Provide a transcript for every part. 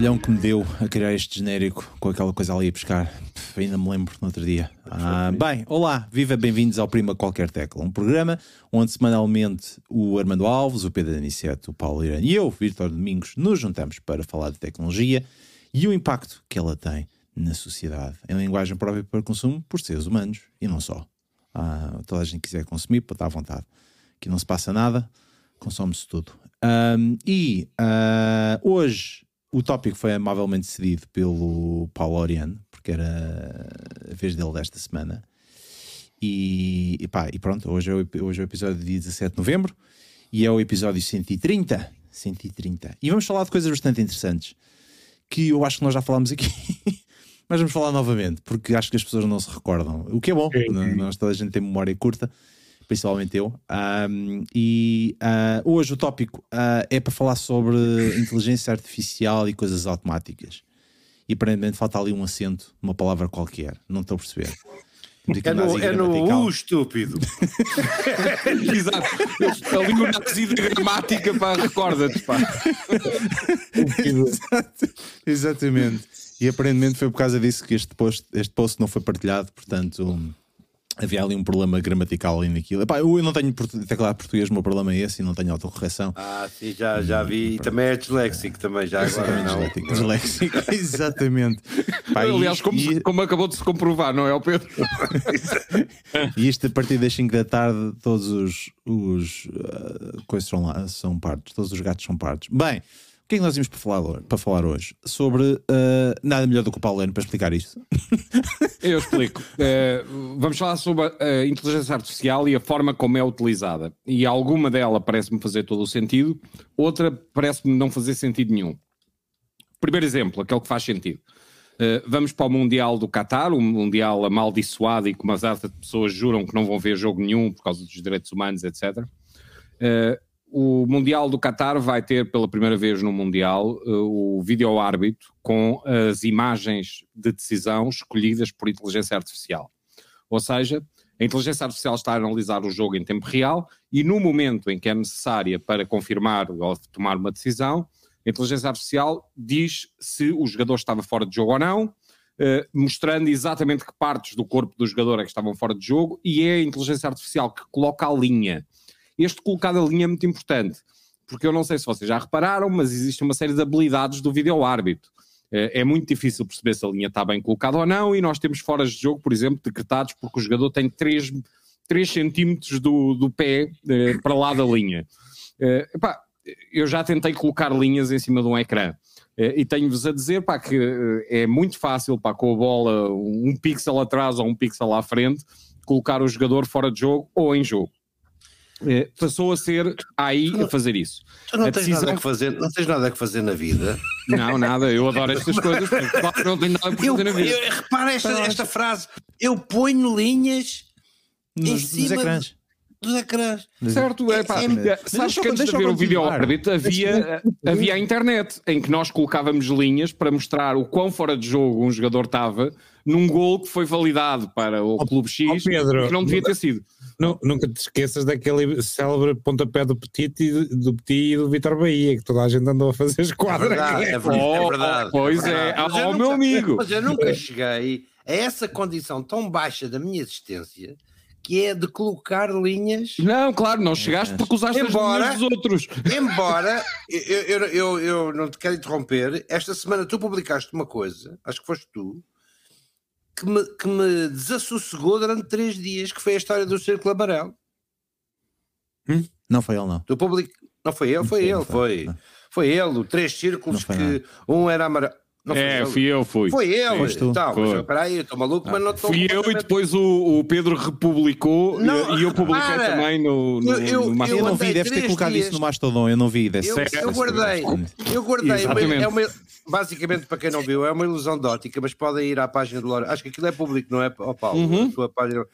trabalhão que me deu a criar este genérico com aquela coisa ali a buscar. ainda me lembro no outro dia. Ah, bem, olá, viva, bem-vindos ao Prima Qualquer Tecla, um programa onde semanalmente o Armando Alves, o Pedro Aniceto, o Paulo Irã e eu, Vitor Domingos, nos juntamos para falar de tecnologia e o impacto que ela tem na sociedade, em linguagem própria para consumo por seres humanos e não só. Ah, toda a gente quiser consumir, pode estar à vontade. Aqui não se passa nada, consome-se tudo. Um, e uh, hoje o tópico foi amavelmente cedido pelo Paulo Oriano, porque era a vez dele desta semana. E, e, pá, e pronto, hoje é, o, hoje é o episódio de dia 17 de novembro e é o episódio 130. 130. E vamos falar de coisas bastante interessantes que eu acho que nós já falámos aqui. Mas vamos falar novamente, porque acho que as pessoas não se recordam. O que é bom, é, nós toda a gente tem memória curta principalmente eu. Um, e uh, hoje o tópico uh, é para falar sobre inteligência artificial e coisas automáticas. E aparentemente falta ali um acento, uma palavra qualquer, não estou a perceber. É no, é no U, estúpido. Exato. Ali no nazi de gramática, pá, recorda-te, pá. Exatamente. E aparentemente foi por causa disso que este post, este post não foi partilhado, portanto. Um, havia ali um problema gramatical ali naquilo. Epá, eu não tenho teclado português, o meu problema é esse e não tenho autocorreção. Ah, sim, já, já vi. E também é disléxico também, já agora não. Disléxico, disléxico. exatamente. Pá, Aliás, isto, como, e... como acabou de se comprovar, não é, o Pedro? e isto a partir das 5 da tarde, todos os, os uh, coisas são, lá, são partos, todos os gatos são partos. Bem, que é que nós tínhamos para falar, para falar hoje? Sobre uh, nada melhor do que o Paulo Leno para explicar isto. Eu explico. Uh, vamos falar sobre a inteligência artificial e a forma como é utilizada. E alguma dela parece-me fazer todo o sentido, outra parece-me não fazer sentido nenhum. Primeiro exemplo, aquele que faz sentido. Uh, vamos para o Mundial do Qatar, um Mundial amaldiçoado e que uma data de pessoas juram que não vão ver jogo nenhum por causa dos direitos humanos, etc. Uh, o Mundial do Qatar vai ter pela primeira vez no Mundial uh, o vídeo-árbitro com as imagens de decisão escolhidas por inteligência artificial. Ou seja, a inteligência artificial está a analisar o jogo em tempo real e no momento em que é necessária para confirmar ou tomar uma decisão, a inteligência artificial diz se o jogador estava fora de jogo ou não, uh, mostrando exatamente que partes do corpo do jogador é que estavam fora de jogo e é a inteligência artificial que coloca a linha este colocado a linha é muito importante, porque eu não sei se vocês já repararam, mas existe uma série de habilidades do vídeo-árbitro. É, é muito difícil perceber se a linha está bem colocada ou não, e nós temos fora de jogo, por exemplo, decretados porque o jogador tem 3, 3 centímetros do, do pé eh, para lá da linha. Eh, eu já tentei colocar linhas em cima de um ecrã. Eh, e tenho-vos a dizer pá, que é muito fácil pá, com a bola um pixel atrás ou um pixel à frente colocar o jogador fora de jogo ou em jogo. É, passou a ser aí a fazer isso. Tu não a tens decisão... nada que fazer, não tens nada que fazer na vida. Não, nada, eu adoro estas coisas, claro, não tenho nada que fazer na vida. Eu, repara esta, esta frase, eu ponho linhas nos, em cima nos ecrãs. dos ecrãs. Certo, é pá. É, sabes que antes de haver o vídeo árbitro havia, havia a internet em que nós colocávamos linhas para mostrar o quão fora de jogo um jogador estava num gol que foi validado para o Clube X oh, Pedro, que não devia ter sido. Não, nunca te esqueças daquele célebre pontapé do Petit, e, do Petit e do Vitor Bahia, que toda a gente andou a fazer esquadra. É verdade, é verdade. Oh, é verdade pois é, é verdade. ao meu amigo. Mas eu nunca cheguei a essa condição tão baixa da minha existência que é de colocar linhas. Não, claro, não chegaste porque usaste embora, as linhas dos outros. Embora, eu, eu, eu, eu, não te quero interromper, esta semana tu publicaste uma coisa, acho que foste tu, que me, que me desassossegou durante três dias, que foi a história do Círculo Amarelo. Hum? Não foi ele, não. Do public... Não foi ele, foi ele, foi. Foi ele, três círculos que nada. um era amarelo. Não é, fui eu, fui. Foi ele. Foste tu. Tá, foi. Mas, peraí, eu estou maluco, ah. mas não estou. Fui eu e depois o, o Pedro republicou não, e eu publiquei para. também no, no, eu, no Mastodon. Eu, não vi, deves ter colocado dias. isso no Mastodon, eu não vi. Desse eu, eu guardei, eu guardei. É uma, basicamente, para quem não viu, é uma ilusão de ótica, mas podem ir à página do Laureano. Acho que aquilo é público, não é, oh, Paulo? Uhum. página.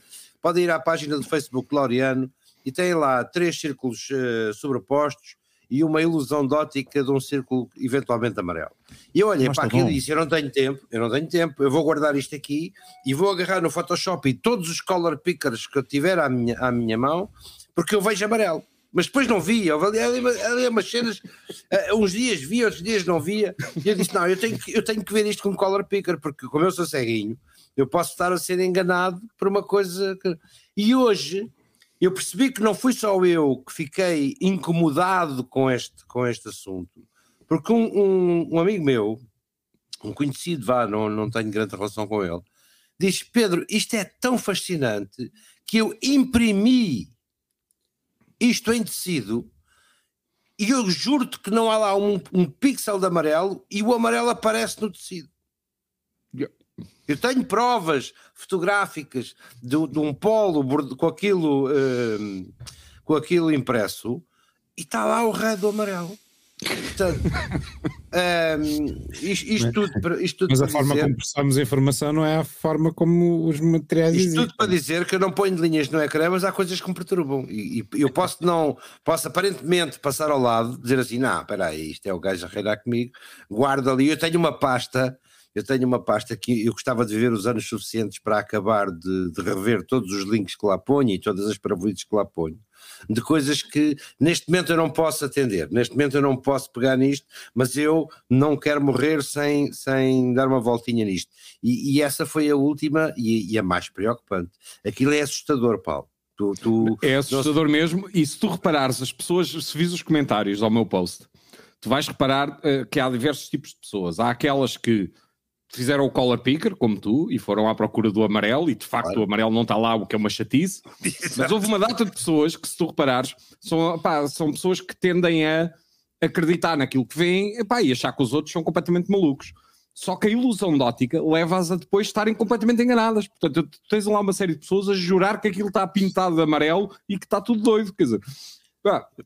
Podem ir à página do Facebook do Laureano e tem lá três círculos uh, sobrepostos e uma ilusão de ótica de um círculo eventualmente amarelo. E eu olhei Mas para aquilo e disse: Eu não tenho tempo, eu não tenho tempo, eu vou guardar isto aqui e vou agarrar no Photoshop e todos os color pickers que eu tiver à minha, à minha mão, porque eu vejo amarelo. mas depois não via. Ali, ali, ali umas cenas, uh, uns dias via, outros dias não via. E eu disse: não, eu tenho, que, eu tenho que ver isto com color picker, porque como eu sou ceguinho, eu posso estar a ser enganado por uma coisa. Que... E hoje eu percebi que não fui só eu que fiquei incomodado com este, com este assunto, porque um, um, um amigo meu, um conhecido, vá, não, não tenho grande relação com ele, diz: Pedro, isto é tão fascinante que eu imprimi isto em tecido e eu juro-te que não há lá um, um pixel de amarelo e o amarelo aparece no tecido. Eu tenho provas fotográficas de, de um polo com aquilo, uh, com aquilo impresso e está lá o rei do amarelo. Portanto, um, isto, isto, tudo, isto tudo Mas a forma dizer, como processamos a informação não é a forma como os materiais Isto existem. tudo para dizer que eu não ponho linhas no ecrã, mas há coisas que me perturbam. E, e, eu posso não, posso aparentemente passar ao lado, dizer assim: não, espera aí, isto é o gajo a reinar comigo, guardo ali. Eu tenho uma pasta eu tenho uma pasta que eu gostava de viver os anos suficientes para acabar de, de rever todos os links que lá ponho e todas as paravoides que lá ponho, de coisas que neste momento eu não posso atender, neste momento eu não posso pegar nisto, mas eu não quero morrer sem, sem dar uma voltinha nisto. E, e essa foi a última e, e, a mais preocupante. Aquilo é assustador, Paulo. Tu, tu, é assustador mesmo, e se tu reparares, as pessoas, se vis os comentários ao meu post, tu vais reparar uh, que há diversos tipos de pessoas. Há aquelas que fizeram o color picker, como tu, e foram à procura do amarelo, e de facto claro. o amarelo não está lá, o que é uma chatice. Mas houve uma data de pessoas que, se tu reparares, são, pá, são pessoas que tendem a acreditar naquilo que vêm epá, e achar que os outros são completamente malucos. Só que a ilusão de ótica leva-as a depois estarem completamente enganadas. Portanto, tens lá uma série de pessoas a jurar que aquilo está pintado de amarelo e que está tudo doido. Quer dizer,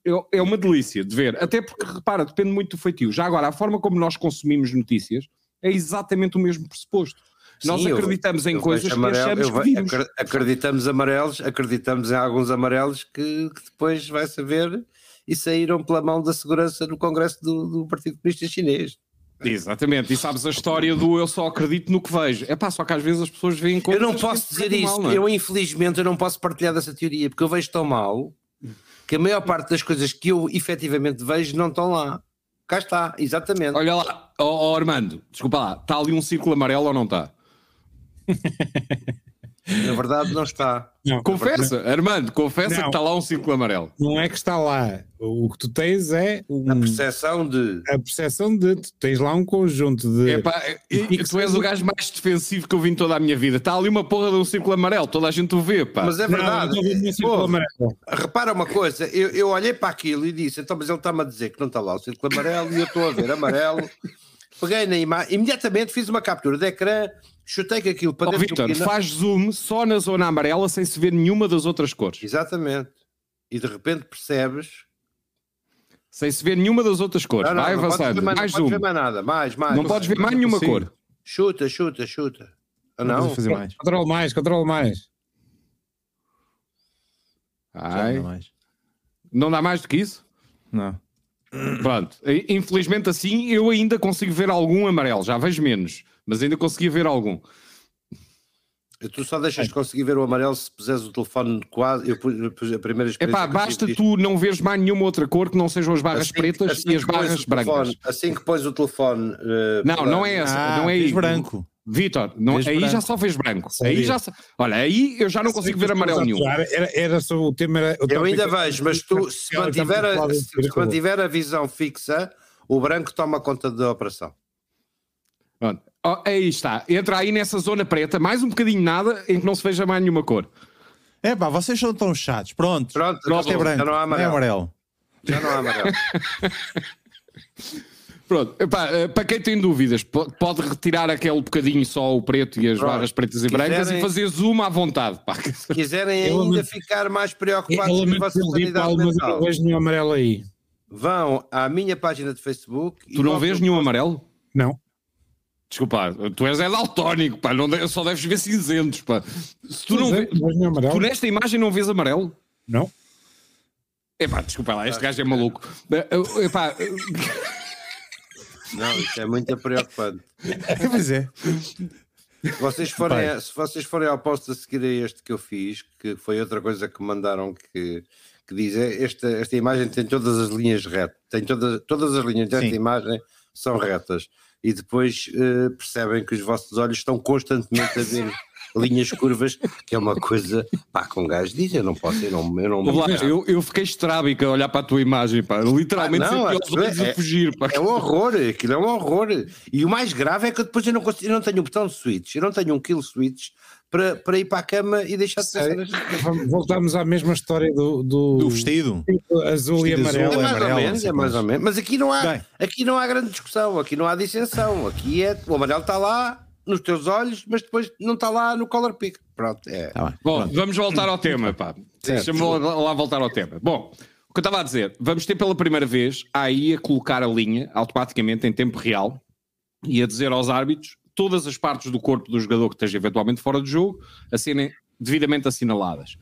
é, é uma delícia de ver. Até porque, repara, depende muito do feitio. Já agora, a forma como nós consumimos notícias é exatamente o mesmo pressuposto. Sim, Nós acreditamos eu, em eu coisas amarelo, que achamos que vimos. Acreditamos amarelos, acreditamos em alguns amarelos que, que, depois vai saber e saíram pela mão da segurança no Congresso do, do Partido Comunista Chinês. Exatamente, e sabes a história do eu só acredito no que vejo. É pá, só que às vezes as pessoas veem coisas. Eu não posso dizer isso, mal, é? eu infelizmente eu não posso partilhar dessa teoria, porque eu vejo tão mal que a maior parte das coisas que eu efetivamente vejo não estão lá. Cá está, exatamente. Olha lá, oh, oh Armando, desculpa lá, está ali um círculo amarelo ou não está? Na verdade, não está. Não, confessa, não. Armando, confessa não. que está lá um círculo amarelo. Não é que está lá. O que tu tens é. Um, a percepção de. A percepção de. Tu tens lá um conjunto de. Epá, e, tu és o gajo mais defensivo que eu vi em toda a minha vida. Está ali uma porra de um círculo amarelo, toda a gente o vê, pá. Mas é verdade. Pô, repara uma coisa, eu, eu olhei para aquilo e disse, então, mas ele está-me a dizer que não está lá o círculo amarelo e eu estou a ver amarelo. Peguei na imagem, imediatamente fiz uma captura de ecrã chutei que aquilo para oh, dentro Victor, faz zoom só na zona amarela sem se ver nenhuma das outras cores. Exatamente. E de repente percebes. Sem se ver nenhuma das outras cores. Não, não, Vai avançando. Mais, mais não zoom. Não podes ver mais nada. Mais, mais. Não podes ver mais nenhuma cor. Chuta, chuta, chuta. Ah, não? não fazer mais. Controle mais, controle mais. Ai. Não, mais. não dá mais do que isso? Não. Pronto. Infelizmente assim eu ainda consigo ver algum amarelo. Já vejo menos mas ainda conseguia ver algum. Tu só deixas de conseguir ver o amarelo se puseres o telefone quase. Eu pus a primeira experiência. Epá, basta tu isto. não veres mais nenhuma outra cor que não sejam as barras assim, pretas assim e as barras brancas. Telefone, assim que pões o telefone. Uh, não, não é essa. Ah, não é isso. branco. Vitor, aí branco. já só fez branco. Aí já, olha, aí eu já não consigo ver amarelo nenhum. Era, era só o tema. Era, o eu ainda vejo, mas tu, se mantiver, a, se mantiver a visão fixa, o branco toma conta da operação. Pronto. Oh, aí está. Entra aí nessa zona preta, mais um bocadinho nada, em que não se veja mais nenhuma cor. É pá, vocês são tão chatos. Pronto. Pronto, Pronto é branco. Já não há amarelo. É amarelo. Já não há amarelo. Pronto, Epá, eh, para quem tem dúvidas, pode retirar aquele bocadinho só o preto e as Pronto. barras pretas e quiserem, brancas e fazer zoom à vontade. Pá. Se quiserem ainda ficar mais preocupados com a vossa sanidade mental, vejo nenhum amarelo aí. Vão à minha página de Facebook. Tu não vês nenhum amarelo? Não. Desculpa, tu és é daltónico, pá, não de, só deves ver cinzentos, pá. Se tu não, é, tu nesta imagem não vês amarelo? Não. Epá, desculpa lá, este gajo é maluco. Eh, epá. Não, isto é muito preocupante. pois é. Se vocês, forem, se vocês forem ao posto a seguir a este que eu fiz, que foi outra coisa que mandaram que, que diz é, esta, esta imagem tem todas as linhas retas, tem todas, todas as linhas desta Sim. imagem são retas e depois uh, percebem que os vossos olhos estão constantemente a ver linhas curvas, que é uma coisa, pá, com um gajo diz, eu não posso, eu não, eu não Lá, eu, eu fiquei estrábica a olhar para a tua imagem, pá, literalmente ah, não, olhos é, a fugir, pá. É um horror, aquilo é um horror, e o mais grave é que depois eu não, consigo, eu não tenho um botão de switch, eu não tenho um kill switch para, para ir para a cama e deixar de pensar Voltamos à mesma história do, do, do vestido azul vestido e amarelo. É mais, amarelo, ou menos, é mais ou menos, mas aqui não, há, aqui não há grande discussão, aqui não há dissensão, aqui é o amarelo está lá nos teus olhos, mas depois não está lá no color pick. Pronto, é. Tá Bom, Pronto. vamos voltar ao tema, pá. Deixa-me lá voltar ao tema. Bom, o que eu estava a dizer, vamos ter pela primeira vez aí a colocar a linha automaticamente em tempo real e a dizer aos árbitros todas as partes do corpo do jogador que esteja eventualmente fora do jogo a serem devidamente assinaladas.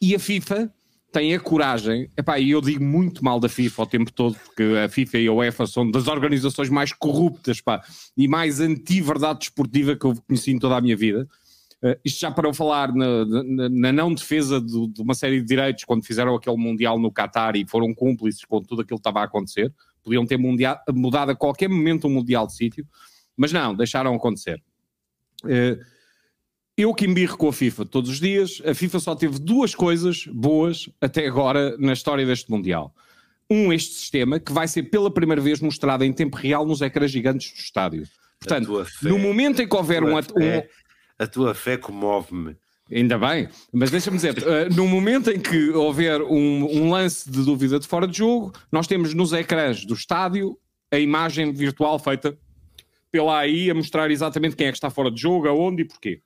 E a FIFA tem a coragem, e eu digo muito mal da FIFA o tempo todo, porque a FIFA e a UEFA são das organizações mais corruptas pá, e mais anti-verdade desportiva que eu conheci em toda a minha vida. Uh, isto já para eu falar na, na, na não defesa de, de, uma série de direitos quando fizeram aquele Mundial no Qatar e foram cúmplices com tudo aquilo que estava a acontecer. Podiam ter mundial, mudado a qualquer momento um Mundial de sítio, mas não, deixaram acontecer. Uh, eu que embirro com a FIFA todos os dias, a FIFA só teve duas coisas boas até agora na história deste Mundial. Um, este sistema, que vai ser pela primeira vez mostrado em tempo real nos ecrãs gigantes do estádio. Portanto, fé, no momento em que houver um, fé, um... A tua fé comove-me. Ainda bem, mas deixa-me dizer, uh, no momento em que houver um, um, lance de dúvida de fora de jogo, nós temos nos ecrãs do estádio a imagem virtual feita pela AI a mostrar exatamente quem é que está fora de jogo, aonde e porquê.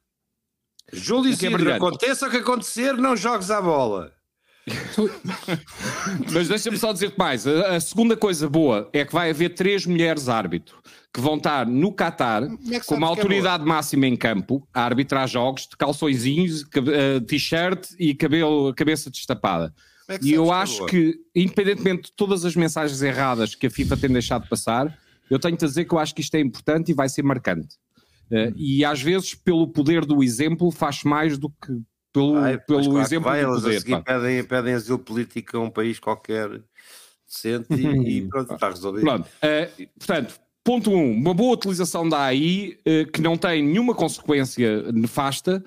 Júlio Cid, aconteça o que acontecer, não jogues à bola. Mas deixa-me só dizer mais. A, a, segunda coisa boa é que vai haver três mulheres árbitro que vão estar no Qatar é com uma é autoridade é máxima em campo a arbitrar jogos de calçõezinhos, uh, t-shirt e cabelo, cabeça destapada. É e eu é acho que, independentemente de todas as mensagens erradas que a FIFA tem deixado passar, eu tenho-te a dizer que eu acho que isto é importante e vai ser marcante. Uh, e às vezes, pelo poder do exemplo, faz mais do que pelo, Ai, pelo claro exemplo vai, do poder. Eles pedem, pedem asilo político a um país qualquer decente e, e pronto, está resolvido. Pronto, uh, portanto, ponto 1, um, uma boa utilização da AI uh, que não tem nenhuma consequência nefasta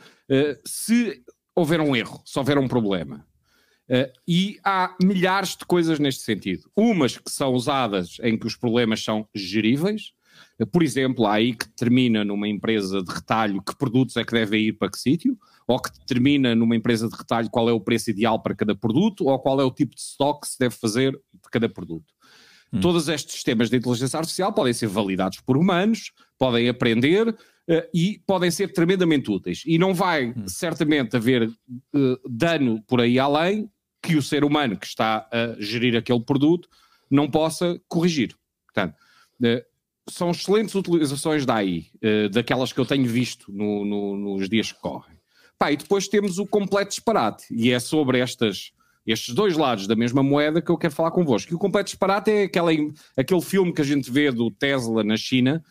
se houver um erro, se houver um problema. Uh, e há milhares de coisas neste sentido. Umas que são usadas em que os problemas são geríveis, por exemplo, há aí que determina numa empresa de retalho que produtos é que devem ir para que sítio, ou que determina numa empresa de retalho qual é o preço ideal para cada produto, ou qual é o tipo de stock que se deve fazer de cada produto. Hum. Todos estes sistemas de inteligência artificial podem ser validados por humanos, podem aprender uh, e podem ser tremendamente úteis. E não vai hum. certamente haver uh, dano por aí além que o ser humano que está a gerir aquele produto não possa corrigir. Portanto, uh, são excelentes utilizações da AI, uh, daquelas que eu tenho visto no, no, nos dias que correm. Pá, e depois temos o completo disparate, e é sobre estas, estes dois lados da mesma moeda que eu quero falar convosco. E o completo disparate é aquela, aquele filme que a gente vê do Tesla na China,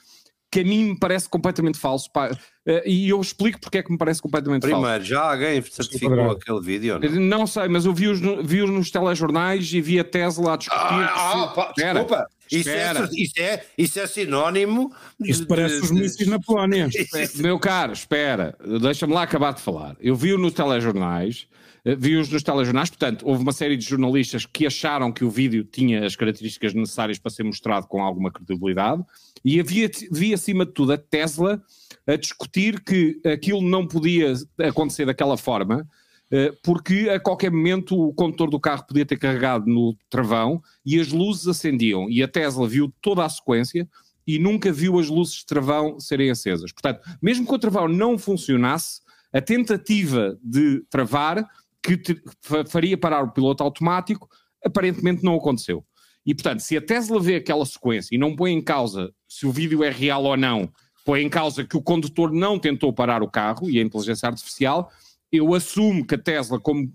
que a mim me parece completamente falso. Pá. Uh, e eu explico porque é que me parece completamente Primeiro, falso. Primeiro, já alguém certificou aquele vídeo? Não? não sei, mas eu vi-os vi nos telejornais e vi a Tesla a discutir. Ah, se... pá, desculpa, isso é, isso, é, isso é sinónimo. Isso parece de, os mísseis na Polónia. Meu caro, espera, deixa-me lá acabar de falar. Eu vi-o nos telejornais. Eh, vi-os nos telejornais, portanto, houve uma série de jornalistas que acharam que o vídeo tinha as características necessárias para ser mostrado com alguma credibilidade, e havia, vi acima de tudo a Tesla a discutir que aquilo não podia acontecer daquela forma, eh, porque a qualquer momento o condutor do carro podia ter carregado no travão e as luzes acendiam. E a Tesla viu toda a sequência e nunca viu as luzes de travão serem acesas. Portanto, mesmo que o travão não funcionasse, a tentativa de travar que te, faria parar o piloto automático, aparentemente não aconteceu. E, portanto, se a Tesla vê aquela sequência e não põe em causa se o vídeo é real ou não, põe em causa que o condutor não tentou parar o carro e a inteligência artificial, eu assumo que a Tesla, como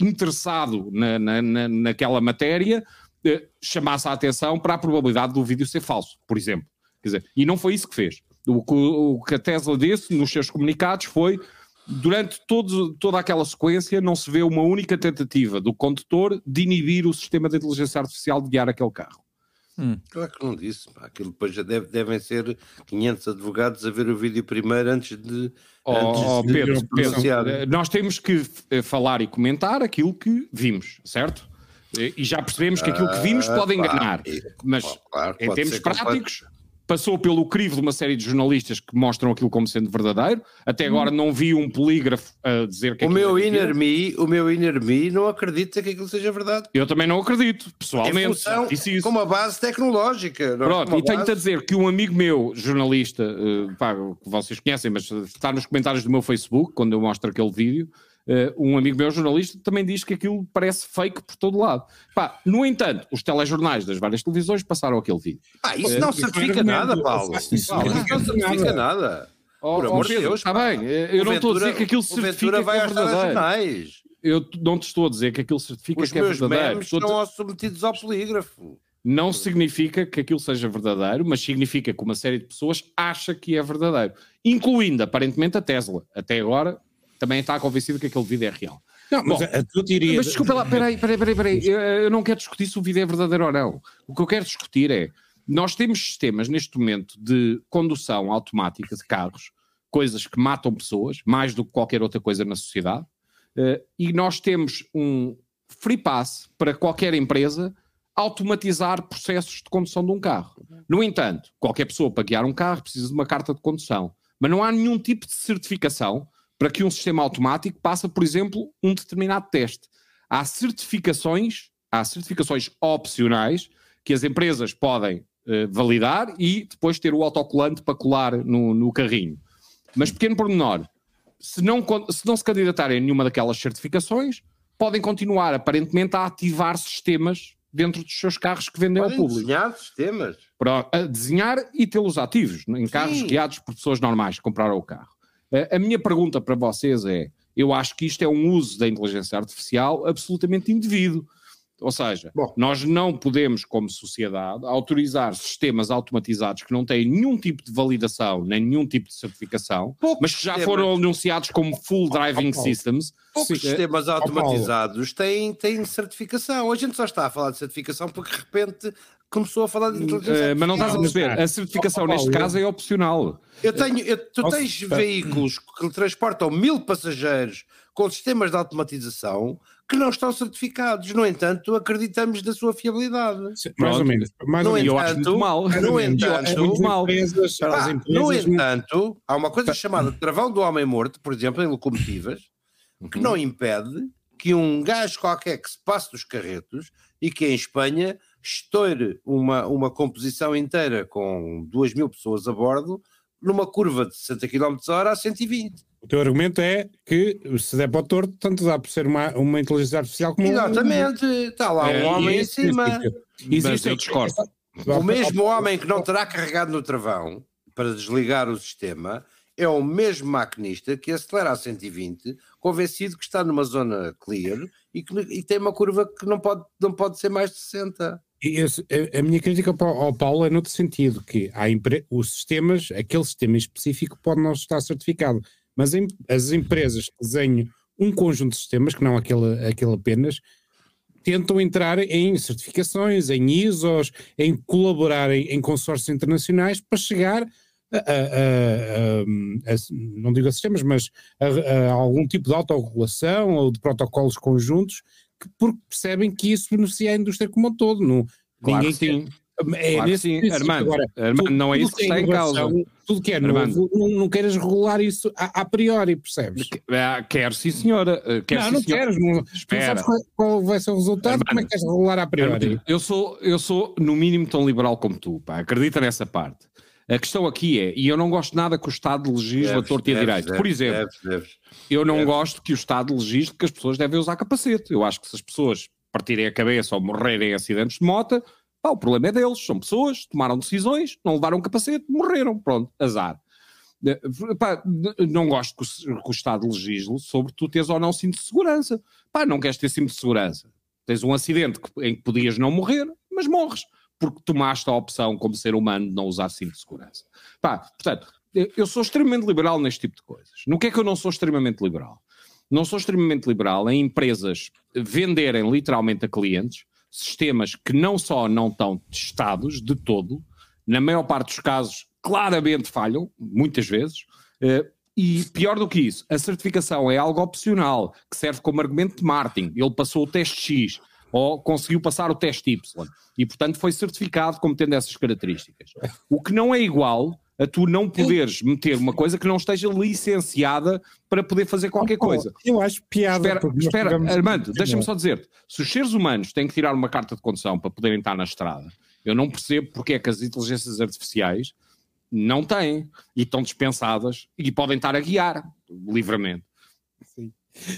interessado na, na, na naquela matéria, eh, chamasse a atenção para a probabilidade do vídeo ser falso, por exemplo. Quer dizer, e não foi isso que fez. O que, o que a Tesla disse nos seus comunicados foi durante todo, toda aquela sequência não se vê uma única tentativa do condutor de inibir o sistema de inteligência artificial de guiar aquele carro. Hum. Claro que não disse, pá. aquilo depois já deve, devem ser 500 advogados a ver o vídeo primeiro antes de. Oh, antes oh, de Pedro, Pedro, eh, nós temos que eh, falar e comentar aquilo que vimos, certo? E já percebemos que aquilo que vimos ah, pode enganar, mas claro, em termos práticos, passou pelo crivo de uma série de jornalistas que mostram aquilo como sendo verdadeiro. Até agora não vi um polígrafo a dizer que o meu é inner me, o meu inner me não acredita que aquilo seja verdade. Eu também não acredito, pessoalmente. Função, com uma base tecnológica. Pronto, e tenho-te a dizer que um amigo meu, jornalista, uh, pá, que vocês conhecem, mas está nos comentários do meu Facebook, quando eu mostro aquele vídeo, Uh, um amigo meu, jornalista, também diz que aquilo parece fake por todo lado. Pá, no entanto, os telejornais das várias televisões passaram aquele vídeo. Isso uh, não certifica nada, Paulo. Isso, isso não, não certifica nada. Oh, por amor de Deus. Está bem, eu não estou a dizer que aquilo certifica vai que é verdadeiro. Eu não te estou a dizer que aquilo certifica os que é verdadeiro. Os meus estão submetidos ao polígrafo. Não significa que aquilo seja verdadeiro, mas significa que uma série de pessoas acha que é verdadeiro. Incluindo, aparentemente, a Tesla. Até agora, também está convencido que aquele vídeo é real. Não, mas Bom. Mas desculpa lá, peraí, peraí, peraí, peraí. Eu, eu não quero discutir se o vídeo é verdadeiro ou não. O que eu quero discutir é: nós temos sistemas neste momento de condução automática de carros, coisas que matam pessoas, mais do que qualquer outra coisa na sociedade, uh, e nós temos um free pass para qualquer empresa automatizar processos de condução de um carro. No entanto, qualquer pessoa para guiar um carro precisa de uma carta de condução, mas não há nenhum tipo de certificação para que um sistema automático passe, por exemplo, um determinado teste. Há certificações, há certificações opcionais que as empresas podem uh, validar e depois ter o autocolante para colar no, no carrinho. Mas pequeno pormenor, se não, se não se candidatarem a nenhuma daquelas certificações, podem continuar aparentemente a ativar sistemas dentro dos seus carros que vendem podem ao público. desenhar sistemas. Para desenhar e tê-los ativos em carros Sim. guiados por pessoas normais que compraram o carro. A minha pergunta para vocês é: eu acho que isto é um uso da inteligência artificial absolutamente indevido. Ou seja, Bom. nós não podemos, como sociedade, autorizar sistemas automatizados que não têm nenhum tipo de validação, nem nenhum tipo de certificação, Poucos mas que já sistemas. foram anunciados como full driving oh, systems. Poucos Sim. sistemas automatizados têm, têm certificação. A gente só está a falar de certificação porque de repente começou a falar de inteligência uh, Mas não estás a perceber, a certificação oh, neste caso é opcional. Eu tenho, eu, tu tens veículos que transportam mil passageiros com sistemas de automatização que não estão certificados. No entanto, acreditamos na sua fiabilidade. mais ou menos. Mais no entanto, eu acho muito mal. No entanto, é muito mal. Empresas, pá, empresas, no entanto, há uma coisa chamada travão do homem morto, por exemplo, em locomotivas, que não impede que um gajo qualquer que se passe dos carretos e que em Espanha estoure uma, uma composição inteira com 2 mil pessoas a bordo numa curva de 60 km hora a 120. O teu argumento é que se der para o torto, tanto dá por ser uma, uma inteligência artificial como Exatamente, um... está lá um é, homem em cima. Existe eu discordo. O mesmo homem que não terá carregado no travão para desligar o sistema é o mesmo maquinista que acelera a 120, convencido que está numa zona clear e que e tem uma curva que não pode, não pode ser mais de 60. Esse, a, a, minha crítica ao Paulo é noutro sentido, que há os sistemas, aquele sistema específico pode não estar certificado, mas em, as empresas que desenham um conjunto de sistemas, que não aquele, aquele apenas, tentam entrar em certificações, em ISOs, em colaborar em, consórcios internacionais para chegar a, a, a, não digo a sistemas, mas a, algum tipo de autorregulação ou de protocolos conjuntos que, porque percebem que isso beneficia a indústria como um todo. Não, claro ninguém sim. É claro nesse sim, Armando, Agora, Armando, não é isso que está em causa. Tudo que é Armando. novo, não, não queiras regular isso a, a priori, percebes? Ah, quero sim, senhora. Quero, não, sim, não senhora. queres. Não, Espera. qual, qual, vai ser o resultado, Armando, como é que queres regular a priori? Armando, eu, sou, eu sou, no mínimo, tão liberal como tu. Pá. Acredita nessa parte. A questão aqui é, e eu não gosto nada que o Estado legisle a torto e a direito. Por exemplo, deves, deves, eu não deves. gosto que o Estado legisle que as pessoas devem usar capacete. Eu acho que se as pessoas partirem a cabeça ou morrerem em acidentes de moto, pá, o problema é deles. São pessoas, tomaram decisões, não levaram capacete, morreram. Pronto, azar. Pá, não gosto que o, que o Estado legisle sobre tu teres ou não cinto de segurança. Pá, não queres ter cinto de segurança. Tens um acidente em que podias não morrer, mas morres porque tomaste a opção como ser humano de não usar cinto de segurança. Pá, portanto, eu sou extremamente liberal neste tipo de coisas. No que é que eu não sou extremamente liberal? Não sou extremamente liberal em empresas venderem literalmente a clientes sistemas que não só não estão testados de todo, na maior parte dos casos claramente falham, muitas vezes, uh, e pior do que isso, a certificação é algo opcional, que serve como argumento de marketing. Ele passou o teste X ou conseguiu passar o teste Y e, portanto, foi certificado como tendo essas características. O que não é igual a tu não poderes meter uma coisa que não esteja licenciada para poder fazer qualquer coisa. Eu acho piada. Espera, espera Armando, deixa-me só dizer-te: se os seres humanos têm que tirar uma carta de condução para poderem estar na estrada, eu não percebo porque é que as inteligências artificiais não têm e estão dispensadas e podem estar a guiar livremente. Sim.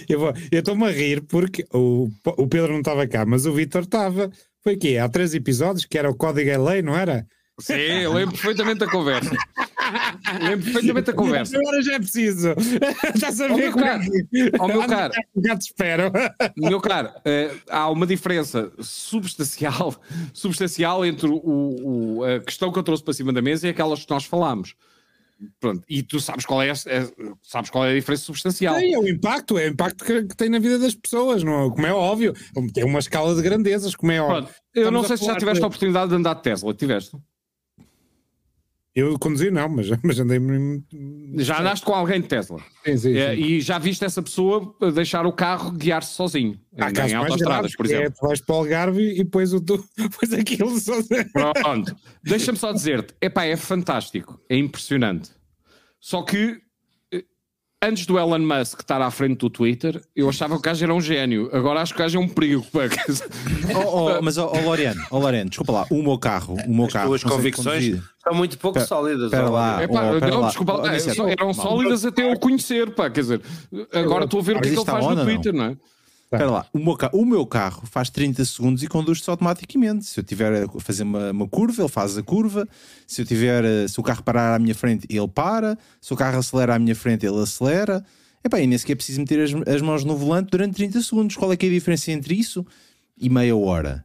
Eu estou-me a rir porque o, o Pedro não estava cá, mas o Vitor estava. Foi aqui, há três episódios que era o Código é Lei, não era? Sim, eu lembro perfeitamente da conversa. lembro perfeitamente da conversa. Agora já é preciso. Estás a ver como é que. Ao meu caro. Já te espero. Meu caro, uh, há uma diferença substancial, substancial entre o, o, a questão que eu trouxe para cima da mesa e aquelas que nós falámos. Pronto, e tu sabes qual é, a, é, sabes qual é a diferença substancial. Sim, é o impacto, é o impacto que, que, tem na vida das pessoas, não, como é óbvio. Tem uma escala de grandezas, como é óbvio. Pronto, eu não sei se já tiveste de... a oportunidade de andar de Tesla, tiveste? Eu conduzi não, mas, mas andei Já andaste com alguém de Tesla? Sim, sim, é, sim. E já viste essa pessoa deixar o carro guiar-se sozinho? Há em, em autostradas, por exemplo. É, tu vais para o Algarve e depois, o tu, depois aquilo sozinho. Pronto, deixa-me só dizer-te, epá, é fantástico, é impressionante. Só que antes do Elon Musk estar à frente do Twitter, eu achava que o gajo era um gênio. Agora acho que o gajo é um perigo. oh, oh, mas, ó oh, oh, Loriano, oh, Loriano, desculpa lá, o meu carro, o meu As carro. As tuas convicções são muito pouco pera, sólidas. Pera lá, é, pá, não, lá. desculpa, oh, é, eram sólidas até eu conhecer, pá. Quer dizer, agora estou a ver o que, é que ele faz no Twitter, não, não é? Espera lá, o meu, carro, o meu, carro, faz 30 segundos e conduz-se automaticamente. Se eu tiver a fazer uma, uma, curva, ele faz a curva. Se eu tiver, se o carro parar à minha frente, ele para. Se o carro acelera à minha frente, ele acelera. Epá, e nem sequer é preciso meter as, as mãos no volante durante 30 segundos. Qual é que é a diferença entre isso e meia hora?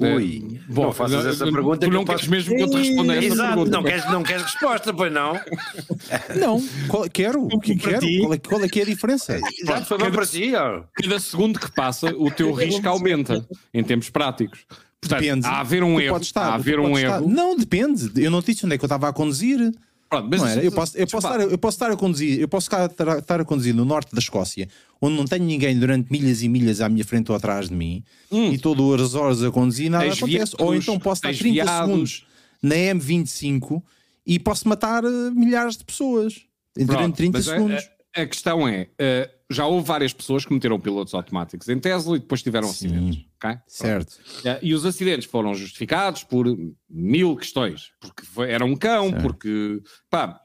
Ui, é, bom, não faças essa pergunta. Tu não queres posso... mesmo que eu te responda essa Exato, pergunta. Não queres, não queres resposta, pois não? Não, qual, quero. O que quero? Qual é, qual é que é a diferença? Exato, foi bom para si. Cada segundo que passa, o teu risco aumenta em termos práticos. Portanto, depende. Há a haver um erro. Estar, há haver um erro. Não, depende. Eu não te disse onde é que eu estava a conduzir. Pronto, mas não era. Eu posso, eu, posso estar, eu posso estar a conduzir, eu posso estar, estar a conduzir no norte da Escócia, onde não tenho ninguém durante milhas e milhas à minha frente ou atrás de mim, hum. e todas as horas a conduzir nada acontece. Viados, ou então posso estar 30 viados. segundos na M25 e posso matar uh, milhares de pessoas Pronto, durante 30 segundos. A, a, questão é, uh, já houve várias pessoas que meteram pilotos automáticos em Tesla e depois tiveram Sim, acidentes. Okay? Certo. Uh, e os acidentes foram justificados por mil questões. Porque foi, era um cão, certo. porque pá,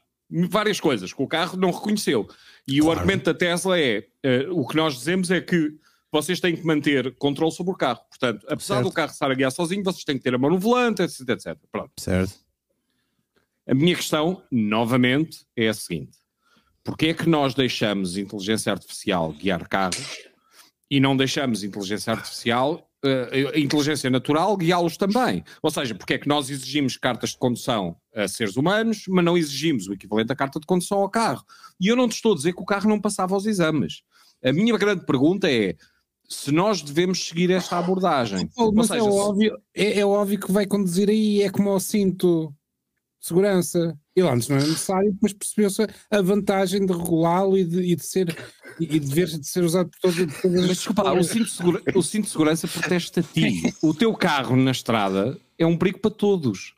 várias coisas que o carro não reconheceu. E claro. o argumento da Tesla é: uh, o que nós dizemos é que vocês têm que manter controle sobre o carro. Portanto, apesar certo. do carro estar a guiar sozinho, vocês têm que ter a mão no volante, etc, etc. Pronto. Certo. A minha questão, novamente, é a seguinte Porquê é que nós deixamos inteligência artificial guiar carros e não deixamos inteligência artificial, uh, inteligência natural, guiá-los também? Ou seja, porquê é que nós exigimos cartas de condução a seres humanos, mas não exigimos o equivalente à carta de condução ao carro? E eu não te estou a dizer que o carro não passava aos exames. A minha grande pergunta é se nós devemos seguir esta abordagem. mas seja, é, óbvio, é, é, óbvio que vai conduzir aí, é como o cinto segurança. E lá antes não era necessário, depois percebeu-se a vantagem de regulá-lo e de, e de ser e de ver de ser usado por todos. Mas desculpa o cinto, segura, o cinto de segurança protege-te a ti. O teu carro na estrada é um perigo para todos.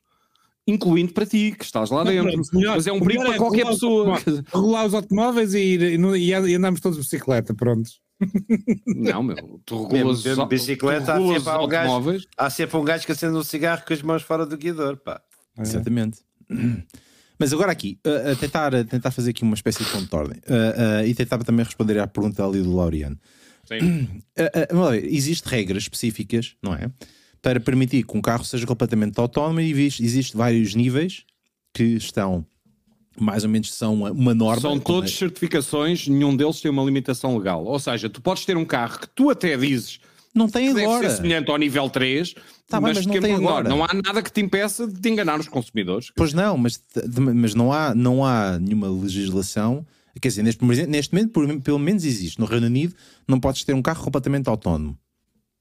Incluindo para ti, que estás lá dentro. Pronto, melhor, Mas é um perigo para é qualquer pessoa. Regular os automóveis e, e, e, andamos todos de bicicleta, pronto. Não, meu, tu regulas mesmo, mesmo bicicleta, tu regulas há, sempre um gajo, há sempre um gajo que acende um cigarro com as mãos fora do guiador, pá. É. Exatamente. Mas agora aqui, a, tentar, a tentar fazer aqui uma espécie de ponto de ordem uh, uh, e tentar também responder à pergunta ali do Laureano. Sim. Uh, Existem regras específicas, não é? Para permitir que um carro seja completamente autónomo e existem vários níveis que estão mais ou menos são uma, uma norma. São todas é... certificações, nenhum deles tem uma limitação legal. Ou seja, tu podes ter um carro que tu até dizes Não tem agora. Deve ser semelhante ao nível 3, tá mas, bem, mas não tem agora. Não há nada que te impeça de enganar os consumidores. Pois não, mas, mas não, há, não há nenhuma legislação. Quer dizer, neste, neste momento, pelo menos existe. No Reino Unido, não podes ter um carro completamente autónomo.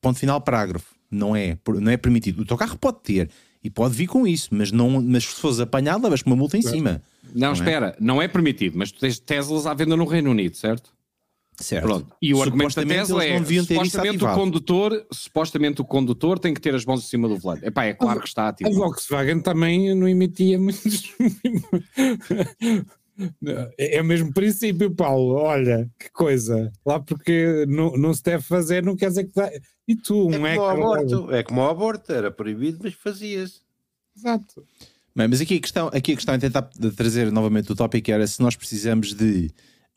Ponto final, parágrafo. Não é, não é permitido. O teu carro pode ter e pode vir com isso, mas, não, mas se fores apanhado, levas com uma multa em cima. Não, não é? espera, é? não é permitido, mas tu tens Teslas à venda no Reino Unido, certo? Certo. Pronto. E o argumento da Tesla é supostamente o condutor, supostamente o condutor tem que ter as mãos em cima do volante. Epá, é claro que está ativo. A Volkswagen também não emitia muitos. É o mesmo princípio, Paulo. Olha, que coisa. Lá porque não, não se deve fazer, não quer dizer que dá. E tu, um é como, o aborto, é como o aborto, era proibido, mas fazia-se. Exato. Bem, mas aqui a, questão, aqui a questão é tentar trazer novamente o tópico era se nós precisamos de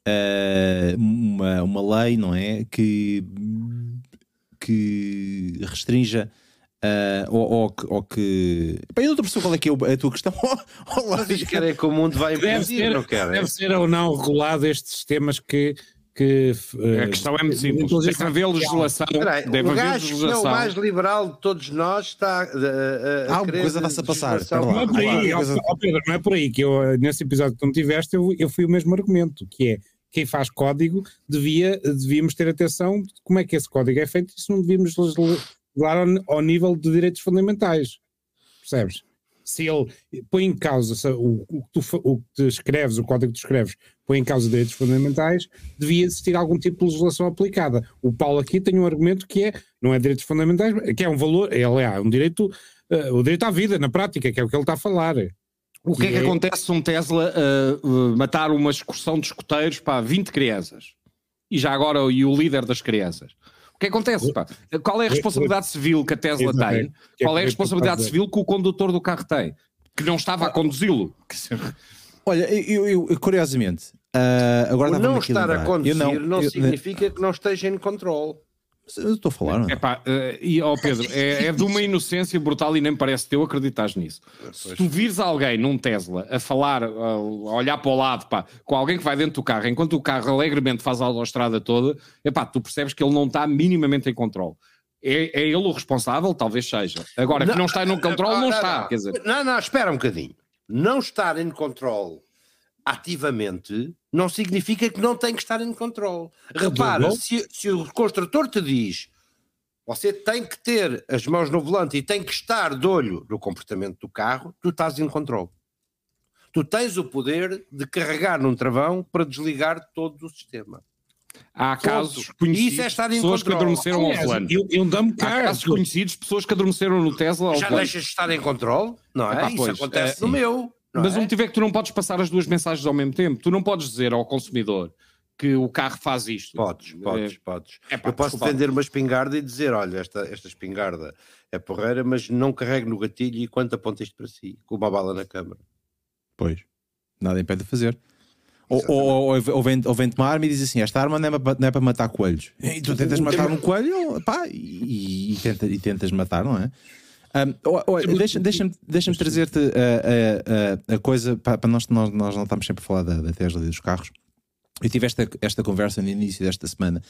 uh, uma, uma lei, não é? Que, que restrinja Uh, ou, ou, ou, que. Bem, eu não estou a qual é que é a tua questão. Olá, querem que o mundo vai deve ser, não querem? Deve ser ou não regulado estes sistemas que. que uh, a questão é muito simples. Deve haver legislação. Peraí, deve o gajo que é o mais liberal de todos nós está. Uh, Há uma coisa dá-se a passar. Não é por aí, oh, Pedro, não é por aí que eu, nesse episódio que tu não tiveste, eu, eu fui o mesmo argumento, que é quem faz código devia, devíamos ter atenção de como é que esse código é feito e se não devíamos levar ao, ao nível de direitos fundamentais. Percebes? Se ele põe em causa o, o, que tu, o que tu escreves, o código que tu escreves, põe em causa direitos fundamentais, devia existir algum tipo de legislação aplicada. O Paulo aqui tem um argumento que é, não é direitos fundamentais, que é um valor, é, é um direito, uh, o direito à vida, na prática, que é o que ele está a falar. O que é que é... acontece se um Tesla uh, matar uma excursão de escoteiros para 20 crianças? E já agora e o líder das crianças? O que acontece? Pá? Qual é a responsabilidade civil que a Tesla tem? Qual é a responsabilidade civil que o condutor do carro tem? Que não estava a conduzi-lo. Olha, eu, eu curiosamente, uh, agora não estar a conduzir não, não eu, significa que não esteja em controle. Eu estou a falar, não é? Epá, uh, e, oh Pedro, é, é, de uma inocência brutal e nem parece teu acreditar nisso. Se tu vires alguém num Tesla a falar, a olhar para o lado, pá, com alguém que vai dentro do carro, enquanto o carro alegremente faz a autoestrada toda, epá, tu percebes que ele não está minimamente em controle. É, é ele o responsável? Talvez seja. Agora, não, que não está no controle, não, não, não está. Não, quer dizer... não, não, espera um bocadinho. Não estar em controle ativamente não significa que não tem que estar em controle. Repara, se, se o construtor te diz você tem que ter as mãos no volante e tem que estar de olho no comportamento do carro, tu estás em controle. Tu tens o poder de carregar num travão para desligar todo o sistema. Há casos conhecidos Isso é estar em pessoas controle. que adormeceram ao volante. Eu, eu Há casos conhecidos pessoas que adormeceram no Tesla ao Já volante. deixas de estar em controle? Não é? Epá, Isso pois, acontece é, no meu. Mas é? o motivo é que tu não podes passar as duas mensagens ao mesmo tempo. Tu não podes dizer ao consumidor que o carro faz isto. Podes, podes, é, podes. É, pá, eu posso desculpa. vender uma espingarda e dizer: olha, esta, esta espingarda é porreira, mas não carregue no gatilho e quanto aponta isto para si, com uma bala na câmara. Pois, nada impede de fazer. Ou, ou, ou, ou, vem, ou vem uma arma e diz assim: esta arma não é, não é para matar coelhos. E tu tentas matar um coelho pá, e, e, tenta, e tentas matar, não é? Um, Deixa-me deixa deixa trazer-te a, a, a, a, coisa para, nós, nós, nós não estamos sempre a falar da, da Tesla e dos carros. Eu tive esta, esta conversa no início desta semana,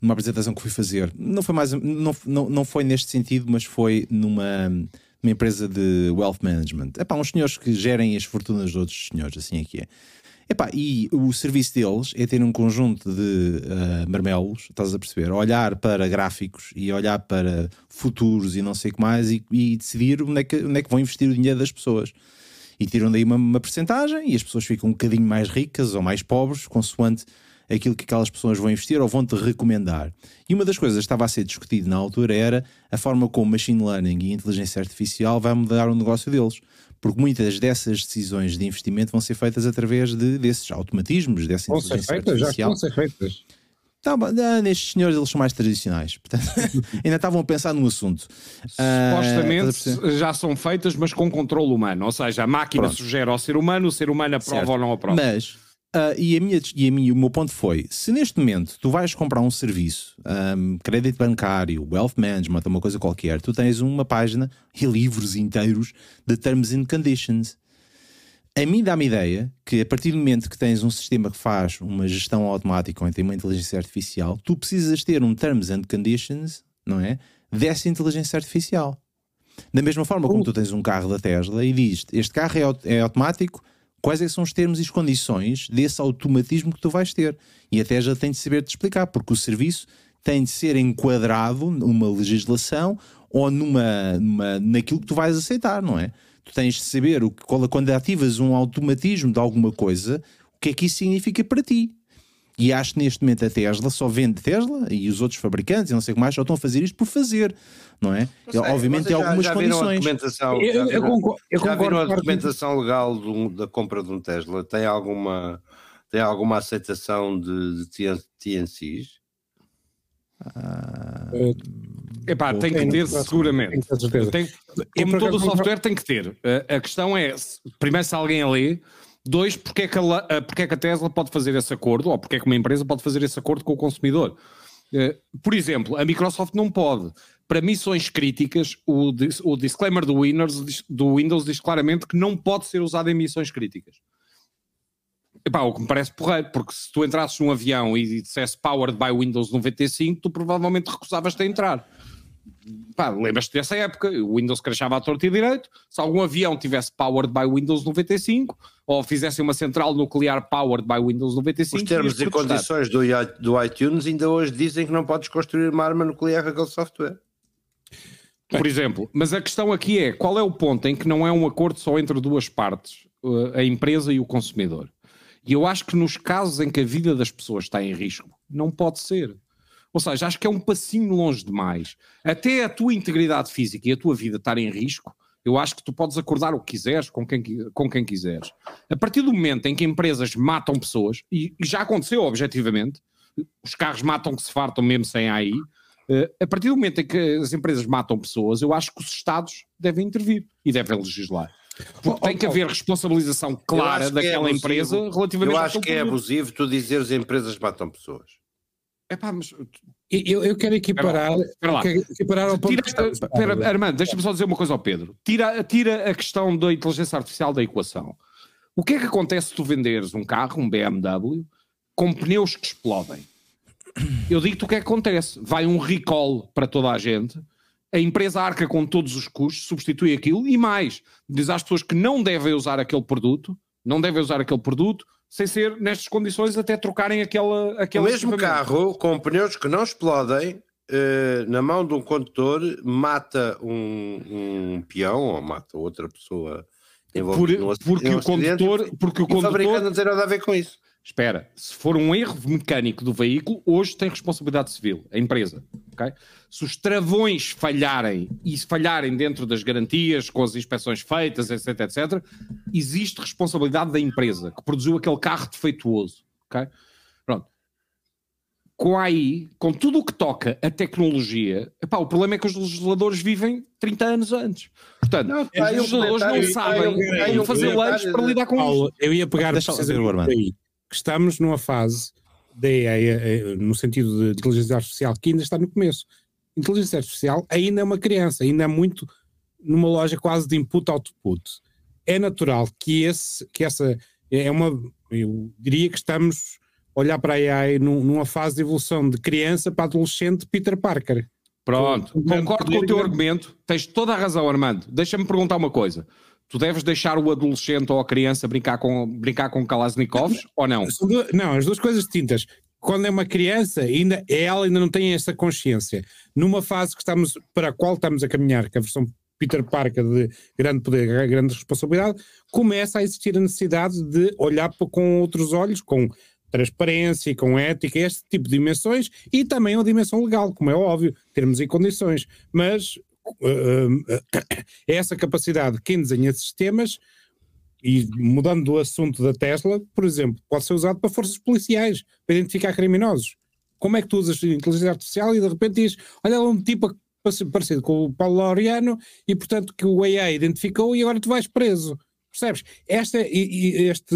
numa apresentação que fui fazer. Não foi, mais, não, não, não foi neste sentido, mas foi numa, numa empresa de wealth management. É para uns senhores que gerem as fortunas de outros senhores, assim é que é. Epá, e o serviço deles é ter um conjunto de uh, marmelos, estás a perceber? Olhar para gráficos e olhar para futuros e não sei o que mais e, e, decidir onde é, que, onde é que vão investir o dinheiro das pessoas. E tiram daí uma, uma percentagem e as pessoas ficam um bocadinho mais ricas ou mais pobres, consoante aquilo que aquelas pessoas vão investir ou vão-te recomendar. E uma das coisas que estava a ser discutido na altura era a forma como machine learning e inteligência artificial vai mudar o negócio deles porque muitas dessas decisões de investimento vão ser feitas através de, desses automatismos, dessa vão inteligência ser feitas, artificial. Já estão a ser feitas. Tá, nestes senhores eles são mais tradicionais, portanto ainda estavam a pensar no assunto. Supostamente uh, já são feitas, mas com controle humano, ou seja, a máquina Pronto. sugere ao ser humano, o ser humano aprova certo. ou não aprova. Mas Uh, e, a minha, e a minha, o meu ponto foi: se neste momento tu vais comprar um serviço, um, crédito bancário, wealth management, uma coisa qualquer, tu tens uma página e livros inteiros de terms and conditions. A mim dá-me ideia que a partir do momento que tens um sistema que faz uma gestão automática ou tem uma inteligência artificial, tu precisas ter um terms and conditions não é? Dessa inteligência artificial. Da mesma forma como tu tens um carro da Tesla e dizes este carro é, é automático, quais é são os termos e as condições desse automatismo que tu vais ter? E a Tesla tem de saber te explicar, porque o serviço tem de ser enquadrado numa legislação ou numa, numa, naquilo que tu vais aceitar, não é? Tu tens de saber o que, quando ativas um automatismo de alguma coisa, o que é que isso significa para ti. E acho que neste momento a Tesla só vende Tesla e os outros fabricantes, e não sei o que mais, só estão a fazer isto por fazer, não é? Sei, Obviamente tem algumas já condições. Documentação, eu, eu, concordo, eu já viram a documentação legal do, da compra de um Tesla? Tem alguma, tem alguma aceitação de, de TNCs? Ah, Epá, tem que ter seguramente. Tem, como todo o software tem que ter. A, a questão é, primeiro se alguém a lê, dois, porque é, que a, porque é que a Tesla pode fazer esse acordo, ou porque é que uma empresa pode fazer esse acordo com o consumidor. Uh, por exemplo, a Microsoft não pode. Para missões críticas, o, o disclaimer do Windows, do Windows diz claramente que não pode ser usado em missões críticas. Epá, o que me parece porreiro, porque se tu entrasses num avião e dissesse Powered by Windows 95, tu provavelmente recusavas-te a entrar. Lembras-te dessa época, o Windows crashava à torta e direito, se algum avião tivesse Powered by Windows 95, ou fizesse uma central nuclear Powered by Windows 95... Os termos e condições do, do iTunes ainda hoje dizem que não podes construir uma arma nuclear com aquele software. Por exemplo, mas a questão aqui é, qual é o ponto em que não é um acordo só entre duas partes, a empresa e o consumidor? E eu acho que nos casos em que a vida das pessoas está em risco, não pode ser. Ou seja, acho que é um passinho longe demais. Até a tua integridade física e a tua vida estar em risco, eu acho que tu podes acordar o que quiseres com quem, com quem quiseres. A partir do momento em que empresas matam pessoas, e, já aconteceu objetivamente, os carros matam que se fartam mesmo sem AI, uh, a partir do momento em que as empresas matam pessoas, eu acho que os Estados devem intervir e devem legislar. Porque tem que haver responsabilização clara é daquela é empresa relativamente Eu acho que é abusivo tu dizeres empresas matam pessoas. É pá, mas. Eu, eu quero equiparar, espera lá. Equiparar ao ponto tira, espera, Armando, deixa-me só dizer uma coisa ao Pedro. Tira, tira a questão da inteligência artificial da equação. O que é que acontece se tu venderes um carro, um BMW, com pneus que explodem? Eu digo-te o que é que acontece. Vai um recall para toda a gente a empresa arca com todos os custos, substitui aquilo e mais, diz às pessoas que não devem usar aquele produto, não devem usar aquele produto, sem ser nestas condições até trocarem aquela, aquela O mesmo carro com pneus que não explodem uh, na mão de um condutor mata um, um peão ou mata outra pessoa envolvida Por, porque, o condutor, porque o condutor... o fabricante não tem nada a ver com isso. Espera, se for um erro mecânico do veículo, hoje tem responsabilidade civil, a empresa. Okay? Se os travões falharem e se falharem dentro das garantias, com as inspeções feitas, etc, etc, existe responsabilidade da empresa que produziu aquele carro defeituoso. Okay? Pronto. Com a AI, com tudo o que toca a tecnologia, epá, o problema é que os legisladores vivem 30 anos antes. Portanto, não, os legisladores não sabem fazer leis para lidar com Paulo, isso. Eu ia pegar Deixa fazer o Armando que estamos numa fase de AI, eh, eh, no sentido de inteligência artificial, que ainda está no começo. Inteligência artificial ainda é uma criança, ainda é muito numa loja quase de input-output. É natural que, esse, que essa é uma. Eu diria que estamos a olhar para a AI numa fase de evolução de criança para adolescente Peter Parker. Pronto, concordo com o teu argumento, tens toda a razão, Armando. Deixa-me perguntar uma coisa. Tu deves deixar o adolescente ou a criança brincar com, brincar com Kalashnikovs ou não? Não, as duas coisas distintas. Quando é uma criança, ainda, ela ainda não tem essa consciência. Numa fase que estamos, para a qual estamos a caminhar, que é a versão Peter Parker de grande poder, grande responsabilidade, começa a existir a necessidade de olhar com outros olhos, com transparência, com ética, este tipo de dimensões e também uma dimensão legal, como é óbvio, termos e condições. Mas é essa capacidade de quem desenha sistemas, e mudando do assunto da Tesla, por exemplo, pode ser usado para forças policiais, para identificar criminosos. Como é que tu usas inteligência artificial e de repente diz, olha lá um tipo parecido com o Paulo Laureano e portanto que o AI identificou e agora tu vais preso. Percebes? Este,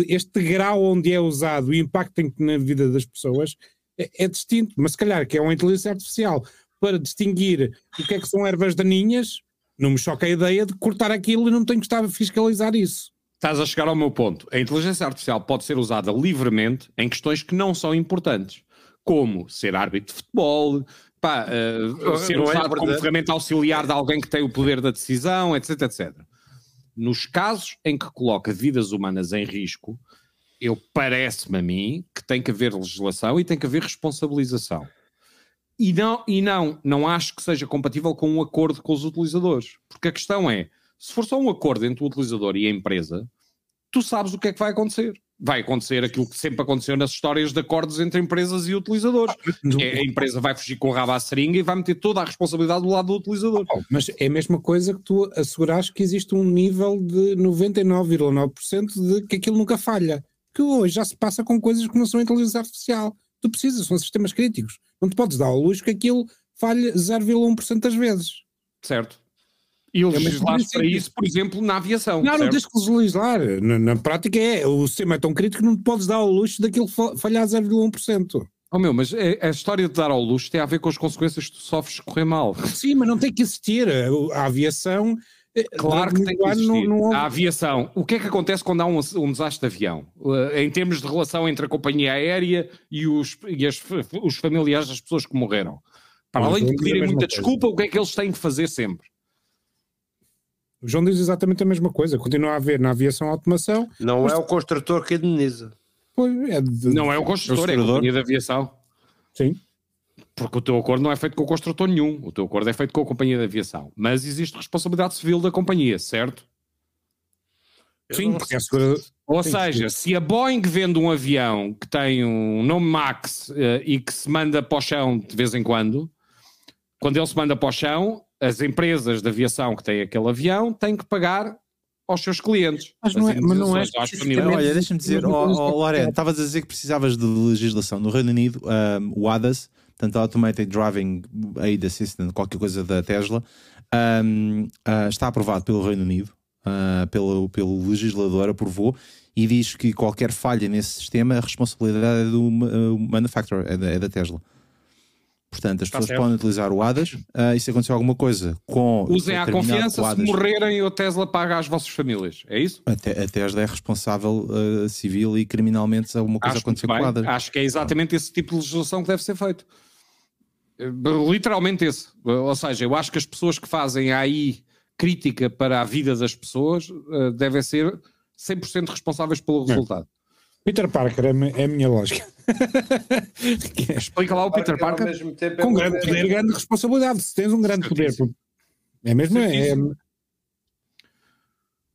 este grau onde é usado, o impacto na vida das pessoas é, é distinto, mas se calhar que é uma inteligência artificial para distinguir o que é que são ervas daninhas, não me choca a ideia de cortar aquilo e não tenho que estar a fiscalizar isso. Estás a chegar ao meu ponto. A inteligência artificial pode ser usada livremente em questões que não são importantes, como ser árbitro de futebol, pá, uh, ser é usado é como ferramenta auxiliar de alguém que tem o poder da decisão, etc, etc. Nos casos em que coloca vidas humanas em risco, eu parece-me a mim que tem que haver legislação e tem que haver responsabilização. E não, e não, não acho que seja compatível com um acordo com os utilizadores. Porque a questão é, se for só um acordo entre o utilizador e a empresa, tu sabes o que é que vai acontecer. Vai acontecer aquilo que sempre aconteceu nas histórias de acordos entre empresas e utilizadores. É, a empresa vai fugir com o rabo à seringa e vai meter toda a responsabilidade do lado do utilizador. Mas é a mesma coisa que tu assegurares que existe um nível de 99,9% de que aquilo nunca falha. Que hoje já se passa com coisas que não são inteligência artificial. Tu precisas, são sistemas críticos. Não te podes dar ao luxo que aquilo falhe 0,1% das vezes. Certo. E é legislar para isso, por exemplo, na aviação. Não, certo? não tens que legislar. Na, na, prática é, o sistema é tão crítico que não te podes dar ao luxo daquilo falhar 0,1%. Oh meu, mas a, a, história de dar ao luxo tem a ver com as consequências que tu sofres correr mal. Sim, mas não tem que existir. A aviação. Eh, claro que tem que existir. Não, não... A aviação. O que é que acontece quando há um, um desastre de avião? Uh, em termos de relação entre a companhia aérea e os, e as, os familiares das pessoas que morreram. Para além de pedirem muita coisa. desculpa, o que é que eles têm que fazer sempre? O João diz exatamente a mesma coisa. Continua a haver na aviação automação. Não mas... é o construtor que indeniza. Pois, é de... Não é o construtor, é a companhia de aviação. Sim. Porque o teu acordo não é feito com o construtor nenhum. O teu acordo é feito com a companhia de aviação. Mas existe responsabilidade civil da companhia, certo? Sim, porque é segura... Ou Sim, seja, se a Boeing vende um avião que tem um nome Max uh, e que se manda para o chão de vez em quando, quando ele se manda para o chão, as empresas de aviação que têm aquele avião têm que pagar aos seus clientes. Mas não é, mas não é Olha, deixa-me dizer, oh, oh, Lorena, estavas a dizer que precisavas de legislação. No Reino Unido, um, o ADAS, tanto Automated Driving Aid Assistant, qualquer coisa da Tesla, um, uh, ah, está aprovado pelo Reino Unido, uh, pelo, pelo legislador, aprovou, e diz que qualquer falha nesse sistema, a responsabilidade é do uh, manufacturer, é da, é da Tesla. Portanto, as tá pessoas certo. podem utilizar o ADAS uh, e se acontecer alguma coisa com. Usem a confiança, ADAS, se morrerem, a Tesla paga às vossas famílias. É isso? A, te, a Tesla é responsável uh, civil e criminalmente se alguma coisa acontecer com o ADAS. Acho que é exatamente esse tipo de legislação que deve ser feito. Literalmente esse. Ou seja, eu acho que as pessoas que fazem aí crítica para a vida das pessoas uh, devem ser 100% responsáveis pelo resultado. Peter Parker é, é a minha lógica. Explica lá o Peter Parker. É Com grande poder, grande responsabilidade. Se tens um grande poder, é mesmo. É, é...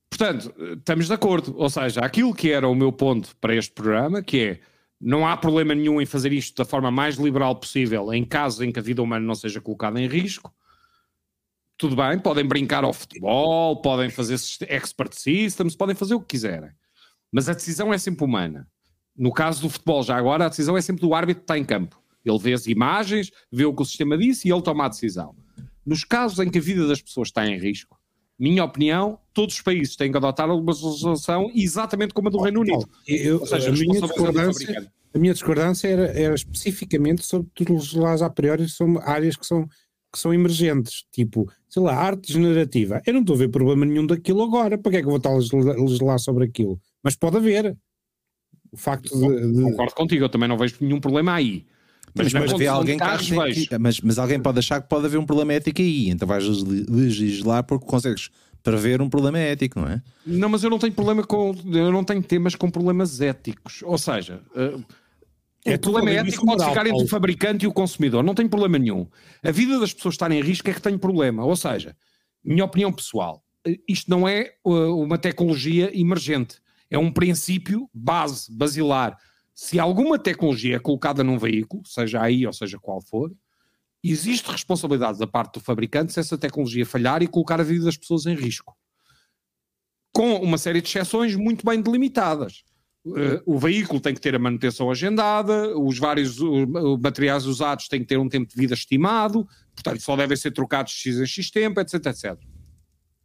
Portanto, estamos de acordo. Ou seja, aquilo que era o meu ponto para este programa, que é não há problema nenhum em fazer isto da forma mais liberal possível, em casos em que a vida humana não seja colocada em risco. Tudo bem, podem brincar ao futebol, podem fazer expert systems, podem fazer o que quiserem. Mas a decisão é sempre humana. No caso do futebol, já agora, a decisão é sempre do árbitro que está em campo. Ele vê as imagens, vê o que o sistema disse e ele toma a decisão. Nos casos em que a vida das pessoas está em risco, minha opinião, todos os países têm que adotar uma legislação exatamente como a do Reino Unido. Eu, Ou seja, a, minha discordância, a minha discordância era, era especificamente sobre tu legislares a priori sobre áreas que são, que são emergentes, tipo, sei lá, arte generativa. Eu não estou a ver problema nenhum daquilo agora. Para que é que eu vou estar a legislar sobre aquilo? Mas pode haver. O facto de, de... Concordo contigo, eu também não vejo nenhum problema aí. Mas, mas, mas, alguém que, mas, mas, alguém pode achar que pode haver um problema ético aí, então vais legislar porque consegues prever um problema ético, não é? Não, mas eu não tenho problema com. Eu não tenho temas com problemas éticos. Ou seja, uh, é o problema ético pode ficar entre o fabricante e o consumidor. Não tem problema nenhum. A vida das pessoas estar em risco é que tem problema. Ou seja, minha opinião pessoal, isto não é uh, uma tecnologia emergente é um princípio base, basilar. Se alguma tecnologia é colocada num veículo, seja aí ou seja qual for, existe responsabilidade da parte do fabricante se essa tecnologia falhar e colocar a vida das pessoas em risco. Com uma série de exceções muito bem delimitadas. Uh, o veículo tem que ter a manutenção agendada, os vários materiais usados têm que ter um tempo de vida estimado, portanto só devem ser trocados de X em X tempo, etc, etc.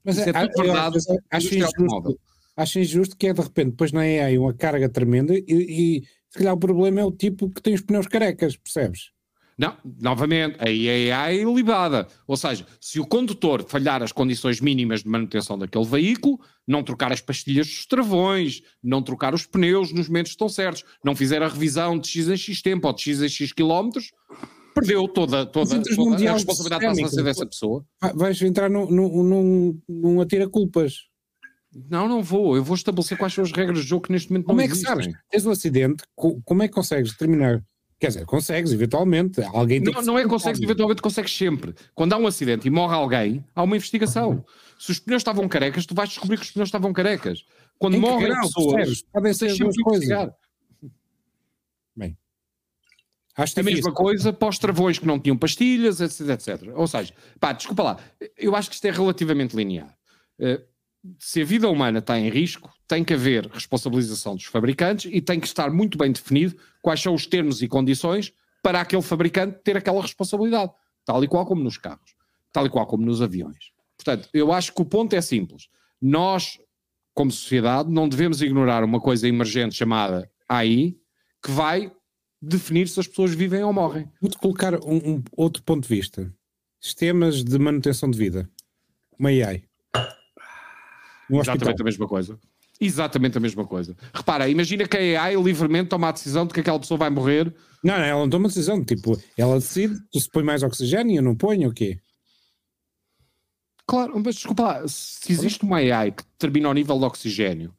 Mas é, é tudo verdade. Acho, acho, acho injusto que é de repente, depois na AI uma carga tremenda e, e se calhar o problema é o tipo que tem os pneus carecas, percebes? Não, novamente, a AI é ilibada. Ou seja, se o condutor falhar as condições mínimas de manutenção daquele veículo, não trocar as pastilhas dos travões, não trocar os pneus nos momentos que estão certos, não fizer a revisão de X em X tempo ou de X em X quilómetros, perdeu toda, toda, toda a responsabilidade passa a ser dessa pessoa. Vais entrar num, num, num atira-culpas. Não, não vou. Eu vou estabelecer quais são as regras de jogo que neste momento como não existem. Como é que sabes? Tens um acidente, como é que consegues determinar? Quer dizer, consegues, eventualmente. Alguém não, não é consegues, eventualmente consegues sempre. Quando há um acidente e morre alguém, há uma investigação. Se os pneus estavam carecas, tu vais descobrir que os pneus estavam carecas. Quando em morrem pessoas, podem ser duas coisas. Bem, Acho a mesma coisa para os travões que não tinham pastilhas, etc, etc. Ou seja, pá, desculpa lá, eu acho que isto é relativamente linear. Uh, se a vida humana está em risco, tem que haver responsabilização dos fabricantes e tem que estar muito bem definido quais são os termos e condições para aquele fabricante ter aquela responsabilidade, tal e qual como nos carros, tal e qual como nos aviões. Portanto, eu acho que o ponto é simples. Nós, como sociedade, não devemos ignorar uma coisa emergente chamada AI, que vai definir se as pessoas vivem ou morrem. Vou-te colocar um, um outro ponto de vista. Sistemas de manutenção de vida. Uma AI no Exatamente hospital. a mesma coisa. Exatamente a mesma coisa. Repara, imagina que a AI livremente toma a decisão de que aquela pessoa vai morrer. Não, não, ela não toma decisão. Tipo, ela decide se põe mais oxigênio, eu não ponho o quê? Claro, mas desculpa lá, se existe uma AI que determina o nível de oxigênio,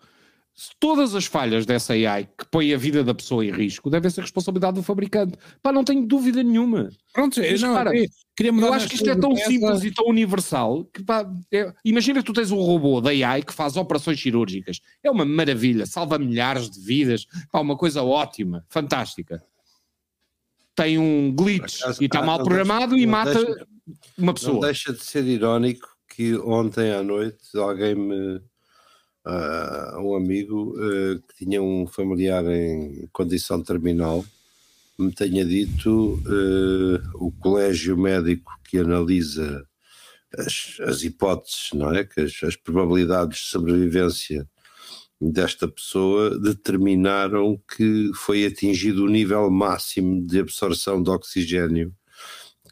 todas as falhas dessa AI que põe a vida da pessoa em risco devem ser responsabilidade do fabricante. Pá, não tenho dúvida nenhuma. Pronto, Mas, não, para, queria eu acho que isto é tão simples e tão universal que pá, é, imagina que tu tens um robô da AI que faz operações cirúrgicas. É uma maravilha, salva milhares de vidas, pá, uma coisa ótima, fantástica. Tem um glitch e está mal programado deixa, e mata deixa, uma pessoa. Não deixa de ser irónico que ontem à noite alguém me uh, um amigo uh, que tinha um familiar em condição terminal me tenha dito uh, o colégio médico que analisa as, as hipóteses, não é? Que as, as, probabilidades de sobrevivência desta pessoa determinaram que foi atingido o nível máximo de absorção de oxigênio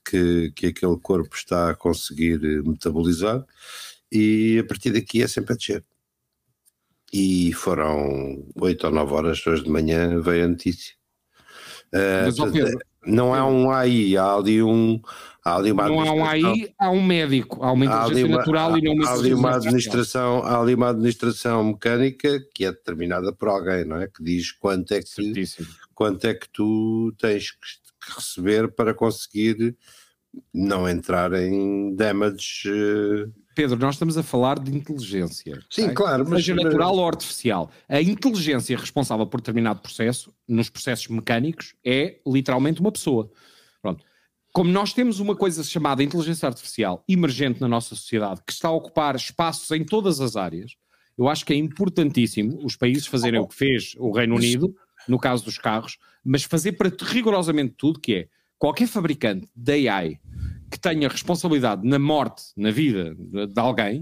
que, que aquele corpo está a conseguir metabolizar e a partir daqui é sempre a descer e foram oito ou nove horas hoje de manhã veio a notícia. Uh, não há um AI, há ali um. Há ali uma não há um AI, há um médico, há uma inteligência há uma, natural e não uma há ali uma administração Há ali uma administração mecânica que é determinada por alguém, não é? Que diz quanto é que, quanto é que tu tens que receber para conseguir não entrar em damage. Uh, Pedro, nós estamos a falar de inteligência. Sim, claro. Mas seja natural ou artificial. A inteligência responsável por determinado processo, nos processos mecânicos, é literalmente uma pessoa. Pronto. Como nós temos uma coisa chamada inteligência artificial emergente na nossa sociedade, que está a ocupar espaços em todas as áreas, eu acho que é importantíssimo os países fazerem oh, o que fez o Reino mas... Unido, no caso dos carros, mas fazer para rigorosamente tudo, que é qualquer fabricante de AI que tenha responsabilidade na morte, na vida de alguém,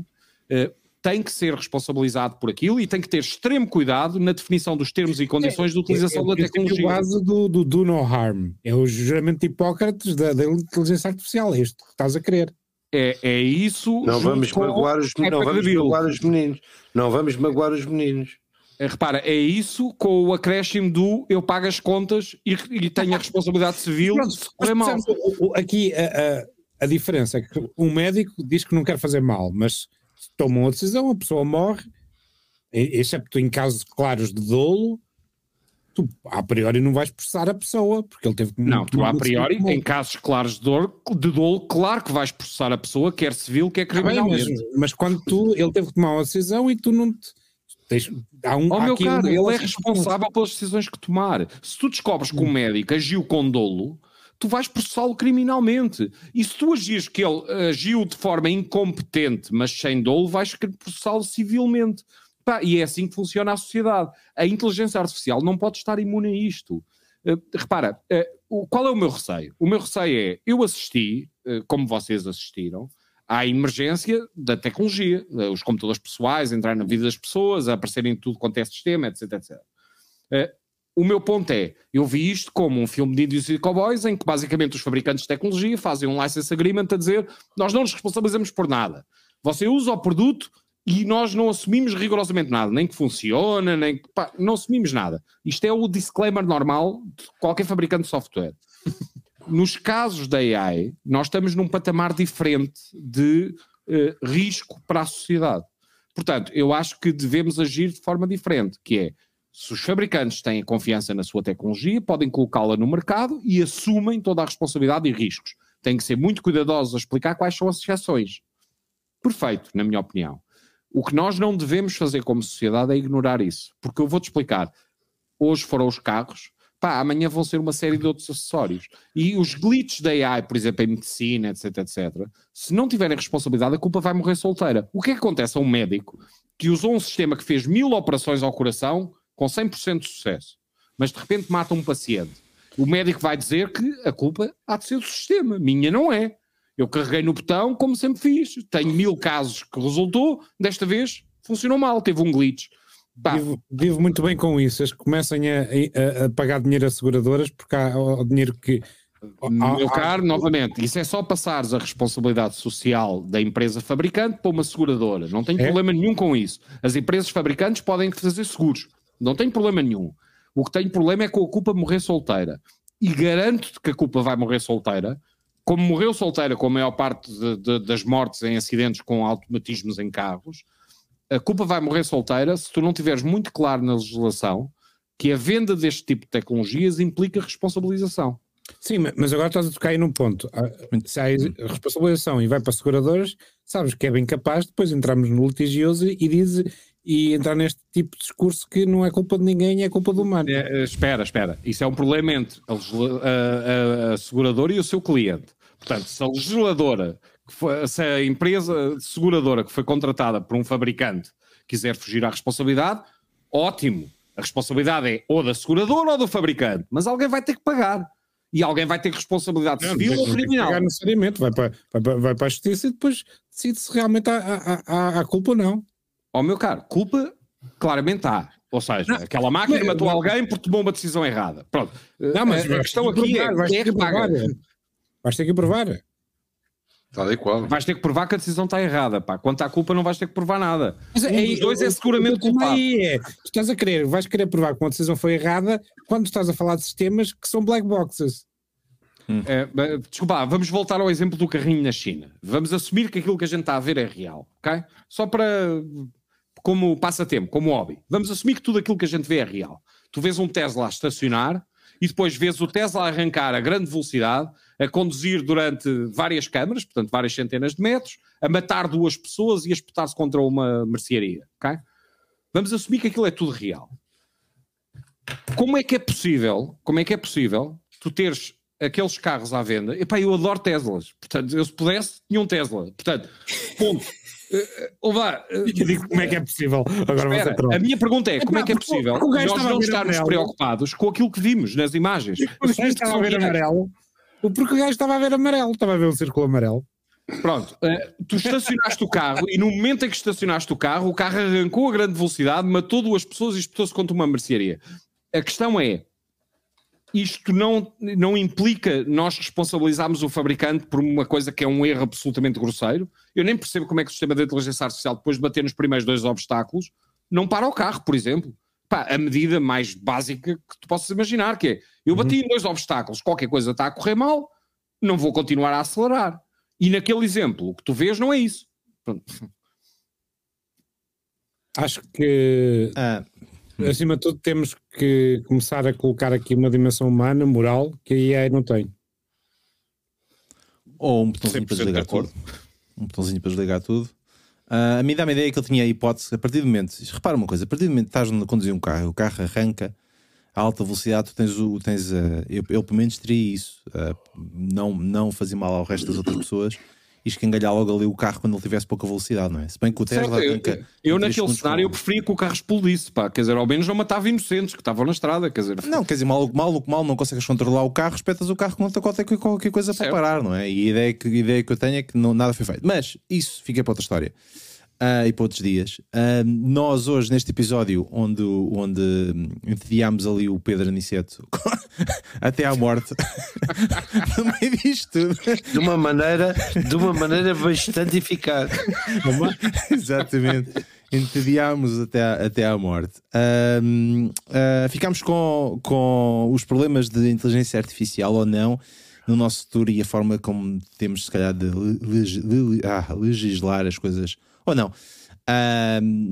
uh, tem que ser responsabilizado por aquilo e tem que ter extremo cuidado na definição dos termos e condições é, de utilização é, é, da tecnologia. É o base do, do do no harm, é o juramento de Hipócrates da, da inteligência artificial, é isto que estás a querer. É, é isso. Não vamos, magoar os, não vamos magoar os meninos. Não vamos magoar os meninos. É, repara, é isso com o acréscimo do eu pago as contas e, e tenho a responsabilidade civil Pronto, correr mal. Aqui a, a diferença é que um médico diz que não quer fazer mal, mas toma uma decisão, a pessoa morre, excepto em casos claros de dolo, tu a priori não vais processar a pessoa, porque ele teve que. Não, tu a priori, em casos claros de, dor, de dolo, claro que vais processar a pessoa, quer civil, quer criminalmente. Ah, mas, mas, quando tu, ele teve que tomar uma decisão e tu não te. Tens, há um, oh, meu caro, um ele é responsável pelas decisões que tomar. Se tu descobres que o médico agiu com dolo, tu vais processá-lo criminalmente. E se tu agires que ele agiu de forma incompetente, mas sem dolo, vais processá-lo civilmente. Pá, e é assim que funciona a sociedade. A inteligência artificial não pode estar imune a isto. Uh, repara, uh, qual é o meu receio? O meu receio é, eu assisti, uh, como vocês assistiram, à emergência da tecnologia, os computadores pessoais entrarem na vida das pessoas, aparecerem em tudo quanto é sistema, etc, etc o meu ponto é, eu vi isto como um filme de índios e cowboys em que basicamente os fabricantes de tecnologia fazem um license agreement a dizer nós não nos responsabilizamos por nada. Você usa o produto e nós não assumimos rigorosamente nada, nem que funciona, nem que, pá, não assumimos nada. Isto é o disclaimer normal de qualquer fabricante de software. nos casos da AI, nós estamos num patamar diferente de uh, risco para a sociedade. Portanto, eu acho que devemos agir de forma diferente, que é, se os fabricantes têm confiança na sua tecnologia, podem colocá-la no mercado e assumem toda a responsabilidade e riscos. Têm que ser muito cuidadosos a explicar quais são as exceções. Perfeito, na minha opinião. O que nós não devemos fazer como sociedade é ignorar isso. Porque eu vou-te explicar. Hoje foram os carros, pá, amanhã vão ser uma série de outros acessórios. E os glitches da AI, por exemplo, em medicina, etc, etc, se não tiverem responsabilidade, a culpa vai morrer solteira. O que é que acontece a um médico que usou um sistema que fez mil operações ao coração com 100% de sucesso, mas de repente mata um paciente? O médico vai dizer que a culpa há de ser do sistema, minha não é. Eu carreguei no botão como sempre fiz. Tenho mil casos que resultou, desta vez funcionou mal, teve um glitch. Vivo, vivo, muito bem com isso. Eles começam a, a, a, pagar dinheiro a seguradoras porque há o dinheiro que. Meu caro, novamente, isso é só passares a responsabilidade social da empresa fabricante para uma seguradora. Não tem é? problema nenhum com isso. As empresas fabricantes podem fazer seguros. Não tem problema nenhum. O que tem problema é com a culpa morrer solteira. E garanto-te que a culpa vai morrer solteira, como morreu solteira com a maior parte de, de, das mortes em acidentes com automatismos em carros, a culpa vai morrer solteira se tu não tiveres muito claro na legislação que a venda deste tipo de tecnologias implica responsabilização. Sim, mas agora estás a tocar aí num ponto. Ah, se há responsabilização e vai para seguradoras, sabes que é bem capaz depois entrarmos no litigioso e diz e entrar neste tipo de discurso que não é culpa de ninguém, é culpa do humano. É, espera, espera. Isso é um problema entre a, a, a, seguradora e o seu cliente. Portanto, se a legisladora foi, se a empresa seguradora que foi contratada por um fabricante quiser fugir à responsabilidade, ótimo. A responsabilidade é ou da seguradora ou do fabricante, mas alguém vai ter que pagar. E alguém vai ter responsabilidade não, civil ou criminal. Pagar necessariamente, vai para, vai, vai para a justiça e depois decide se realmente há, há, há culpa ou não. Ó oh, meu caro, culpa claramente há. Ou seja, não, aquela máquina não, matou não, alguém porque tomou uma decisão errada. Pronto. Não, mas a, a questão aqui é, vais é que paga. Vais ter que provar. Tal e qual. Vais ter que provar que a decisão está errada, pá. Quanto à culpa, não vais ter que provar nada. Mas, um é, dos dois é seguramente culpado. É, tu estás a querer, vais querer provar que uma decisão foi errada quando estás a falar de sistemas que são black boxes. Hum. É, desculpa, vamos voltar ao exemplo do carrinho na China. Vamos assumir que aquilo que a gente está a ver é real, ok? Só para como passatempo, como hobby. Vamos assumir que tudo aquilo que a gente vê é real. Tu vês um Tesla a estacionar e depois vês o Tesla a arrancar a grande velocidade a conduzir durante várias câmaras, portanto várias centenas de metros, a matar duas pessoas e a espetar-se contra uma mercearia, ok? Vamos assumir que aquilo é tudo real. Como é que é possível, como é que é possível tu teres aqueles carros à venda? Epá, eu adoro Teslas, portanto, eu se pudesse, tinha um Tesla. Portanto, ponto. Uh, lá, uh, digo como é que é possível. Agora Espera, a minha pergunta é: como é que é possível nós não estarmos preocupados com aquilo que vimos nas imagens? O gajo estava a ver amarelo. Porque o gajo estava a ver amarelo, estava a ver um círculo amarelo. Pronto, tu estacionaste o carro e no momento em que estacionaste o carro, o carro arrancou a grande velocidade, matou duas pessoas e espetou-se contra uma mercearia. A questão é: isto não, não implica nós responsabilizarmos o fabricante por uma coisa que é um erro absolutamente grosseiro? Eu nem percebo como é que o sistema de inteligência artificial, depois de bater nos primeiros dois obstáculos, não para o carro, por exemplo. Pá, a medida mais básica que tu possas imaginar, que é, eu bati uhum. em dois obstáculos, qualquer coisa está a correr mal, não vou continuar a acelerar. E naquele exemplo, o que tu vês não é isso. Pronto. Acho que, ah. Acima de tudo, temos que começar a colocar aqui uma dimensão humana, moral, que a AI não tem. Ou um botãozinho para desligar tudo. Um botãozinho para desligar tudo. Uh, a mim dá-me a ideia que ele tinha a hipótese, a partir do momento, repara uma coisa, a partir do momento que estás a conduzir um carro, o carro arranca a alta velocidade, tu tens o. Tens, uh, eu, eu, pelo menos teria isso, uh, não, não fazer mal ao resto das outras pessoas e escangalhar logo ali o carro quando ele tivesse pouca velocidade, não é? Se bem que o Tesla certo. Eu, eu naquele cenário eu preferia que o carro explodisse, pá, quer dizer, ao menos não matava inocentes que estavam na estrada, quer dizer. Não, quer dizer, mal, mal, mal não consegues controlar o carro, espetas o carro contra qualquer, qualquer coisa certo. para parar, não é? E a ideia que, a ideia que eu tenho é que não, nada foi feito. Mas isso fica para outra história. Uh, e para outros dias. Uh, nós hoje, neste episódio, onde, onde entediámos ali o Pedro Aniceto até à morte, no meio disto tudo. De uma maneira, de uma maneira bastante eficaz. Exatamente. Entediámos até, à, até à morte. Uh, ficámos com, com os problemas de inteligência artificial ou não no nosso futuro e a forma como temos, se calhar, de ah, legislar as coisas. Ou não.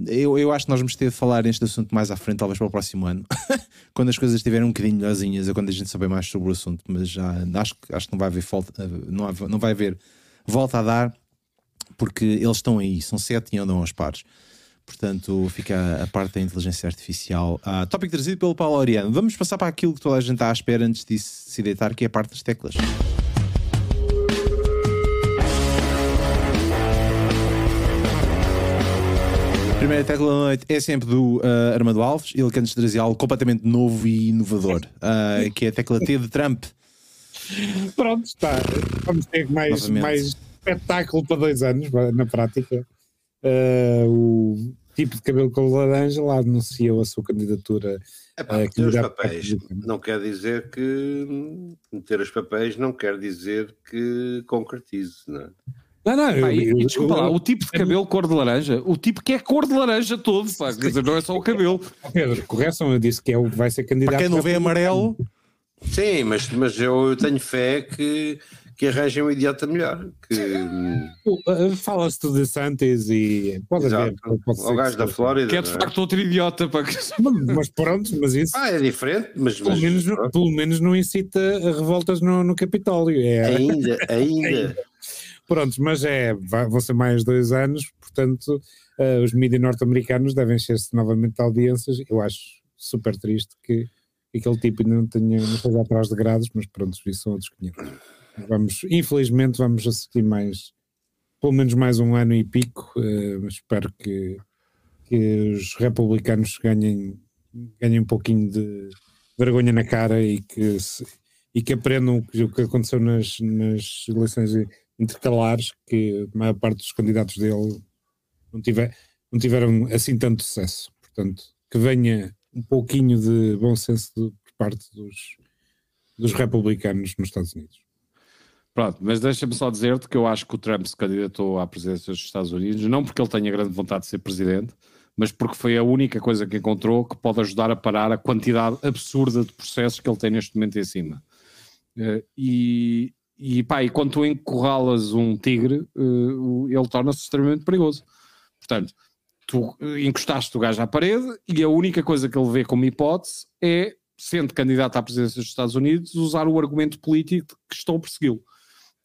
Eu, eu acho que nós vamos ter de falar neste assunto mais à frente, talvez para o próximo ano, quando as coisas estiverem um bocadinho melhorzinhas, ou quando a gente souber mais sobre o assunto. Mas já acho, acho que não vai haver falta, não, não vai haver volta a dar, porque eles estão aí, são sete e andam aos pares. Portanto, fica a parte da inteligência artificial. Uh, tópico trazido pelo Paulo Oriano. Vamos passar para aquilo que toda a gente está à espera antes de se deitar, que é a parte das teclas. Primeira tecla da noite é sempre do uh, Armando Alves. Ele quer nos trazer algo completamente novo e inovador, uh, que é a tecla T de Trump. Pronto, está. Vamos ter mais, mais espetáculo para dois anos, na prática. Uh, o tipo de cabelo com laranja lá anunciou a sua candidatura. Epá, meter os papéis não quer dizer que meter os papéis não quer dizer que concretize, não é? Não, não, pá, eu, e, desculpa eu, lá, o tipo de cabelo cor de laranja, o tipo que é cor de laranja todo, pá, quer dizer, não é só o cabelo. Pedro, correção, eu disse que é, vai ser candidato. Para quem não vê amarelo. Sim, mas, mas eu tenho fé que, que arranjem um idiota melhor. Que... Fala-se do DeSantis e pode Exato. haver. Pode o gajo da Flórida. Que é de é? facto outro idiota. Para... Mas pronto, mas isso. Ah, é diferente, mas. Pelo, mas, menos, pelo menos não incita revoltas no, no Capitólio. É... Ainda, ainda. Pronto, mas é, vão ser mais dois anos, portanto, uh, os mídias norte-americanos devem encher-se novamente de audiências. Eu acho super triste que aquele tipo ainda não tenha, não esteja atrás de grados, mas pronto, isso são outros 500. Vamos, infelizmente, vamos assistir mais, pelo menos mais um ano e pico. Uh, espero que, que os republicanos ganhem, ganhem um pouquinho de vergonha na cara e que, se, e que aprendam o que, o que aconteceu nas, nas eleições intercalares que a maior parte dos candidatos dele não, tiver, não tiveram assim tanto sucesso. Portanto, que venha um pouquinho de bom senso de, por parte dos, dos republicanos nos Estados Unidos. Pronto, mas deixa-me só dizer-te que eu acho que o Trump se candidatou à presidência dos Estados Unidos, não porque ele tenha grande vontade de ser presidente, mas porque foi a única coisa que encontrou que pode ajudar a parar a quantidade absurda de processos que ele tem neste momento em cima. Uh, e, e pá, e quando tu encurralas um tigre, uh, ele torna-se extremamente perigoso. Portanto, tu encostaste o gajo à parede e a única coisa que ele vê como hipótese é, sendo candidato à presidência dos Estados Unidos, usar o argumento político que estão a persegui-lo.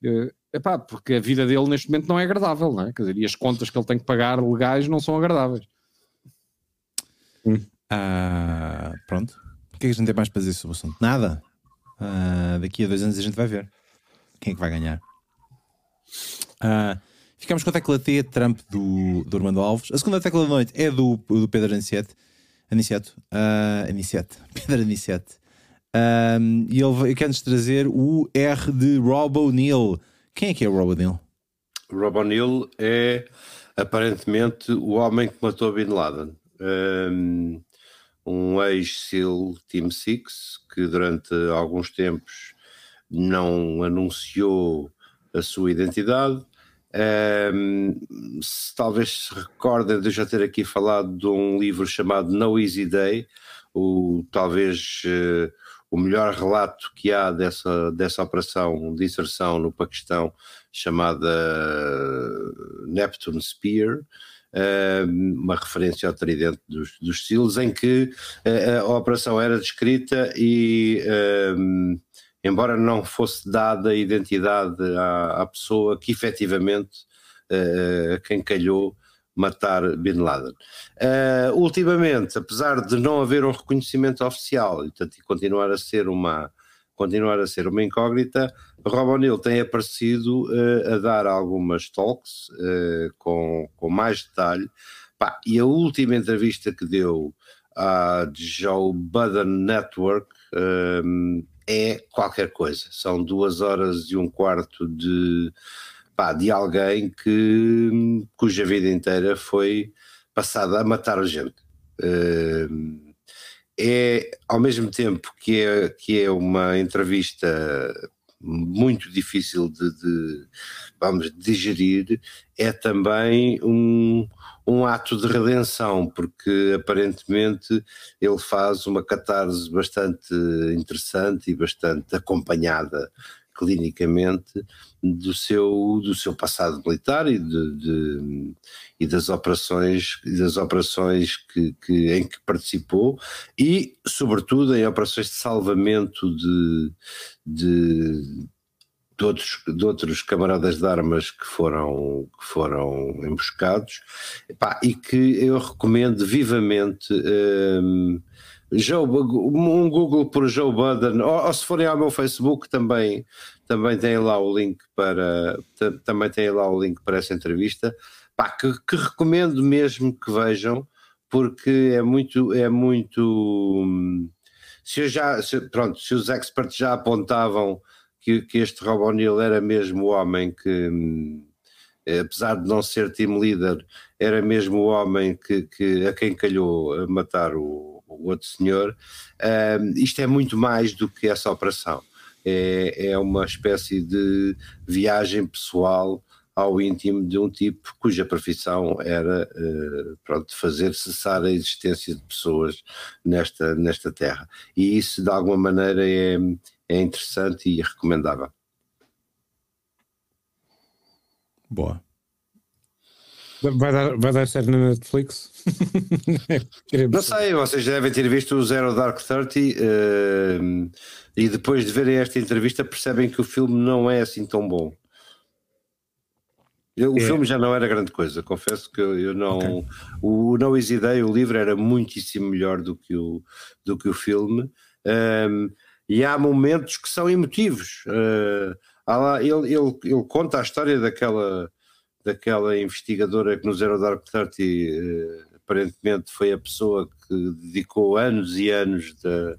Uh, epá, porque a vida dele neste momento não é agradável, não é? Quer dizer, e as contas que ele tem que pagar legais não são agradáveis. Hum. Ah, pronto. O que é que a gente tem mais para dizer sobre o assunto? Nada. Ah, daqui a dois anos a gente vai ver quem é que vai ganhar. Uh, ficamos com a tecla T, Trump do, do Armando Alves. A segunda tecla da noite é do, do Pedro Aniceto. Aniceto. Uh, Aniceto. Pedro Aniceto. Um, e ele quer-nos trazer o R de Rob O'Neill. Quem é que é o Rob O'Neill? Rob O'Neill é aparentemente o homem que matou Bin Laden. Um, um ex-SEAL Team Six que durante alguns tempos não anunciou a sua identidade. Um, se, talvez se recordem de já ter aqui falado de um livro chamado No Easy Day, o, talvez uh, o melhor relato que há dessa, dessa operação de inserção no Paquistão, chamada Neptune Spear, uma referência ao tridente dos, dos SEALs, em que uh, a operação era descrita e embora não fosse dada identidade à, à pessoa que efetivamente uh, quem calhou matar Bin Laden. Uh, ultimamente, apesar de não haver um reconhecimento oficial e, portanto, continuar a ser uma continuar a ser uma incógnita, Rob O'Neill tem aparecido uh, a dar algumas talks uh, com, com mais detalhe, Pá, e a última entrevista que deu à Joe Budden Network é qualquer coisa. São duas horas e um quarto de, pá, de alguém que, cuja vida inteira foi passada a matar gente. Uh, é ao mesmo tempo que é, que é uma entrevista muito difícil de, de vamos digerir, é também um, um ato de redenção, porque aparentemente ele faz uma catarse bastante interessante e bastante acompanhada clinicamente do seu, do seu passado militar e, de, de, e das operações, das operações que, que, em que participou e, sobretudo, em operações de salvamento de, de, de, outros, de outros camaradas de armas que foram, que foram emboscados e que eu recomendo vivamente. Um, Joe, um Google por Joe Budden, ou, ou, se forem ao meu Facebook também, também tem lá o link para também tem lá o link para essa entrevista, pá, que, que, recomendo mesmo que vejam, porque é muito, é muito se eu já, se, pronto, se os experts já apontavam que, que este Rob O'Neill era mesmo o homem que apesar de não ser team leader, era mesmo o homem que, que a quem calhou matar o, o outro senhor, uh, isto é muito mais do que essa operação. É, é uma espécie de viagem pessoal ao íntimo de um tipo cuja profissão era uh, pronto, fazer cessar a existência de pessoas nesta, nesta terra. E isso, de alguma maneira, é, é interessante e recomendável. Boa. Vai dar, vai dar série na Netflix? não sei, vocês devem ter visto o Zero Dark Thirty uh, e depois de verem esta entrevista percebem que o filme não é assim tão bom. Eu, o é. filme já não era grande coisa, confesso que eu, não. Okay. O No Easy Day, o livro, era muitíssimo melhor do que o, do que o filme. Um, ehm, e há momentos que são emotivos. Uh, ele, ele, ele conta a história daquela daquela investigadora que no Zero Dark Thirty eh, aparentemente foi a pessoa que dedicou anos e anos da,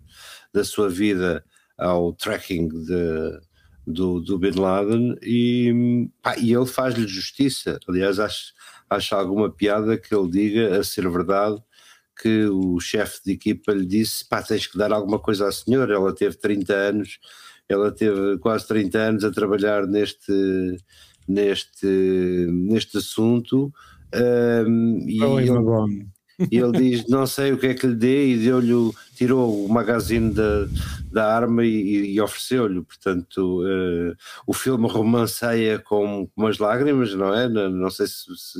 da sua vida ao tracking de, do, do Bin Laden e, pá, e ele faz-lhe justiça. Aliás, acho, acho alguma piada que ele diga, a ser verdade, que o chefe de equipa lhe disse: pá, tens que dar alguma coisa à senhora. Ela teve 30 anos, ela teve quase 30 anos a trabalhar neste neste, neste assunto. Um, e oh, ele, ele diz: Não sei o que é que lhe dê, e deu-lhe, tirou o magazine da, da arma e, e ofereceu-lhe. Portanto, uh, o filme romanceia com umas lágrimas, não é? Não, não sei se, se,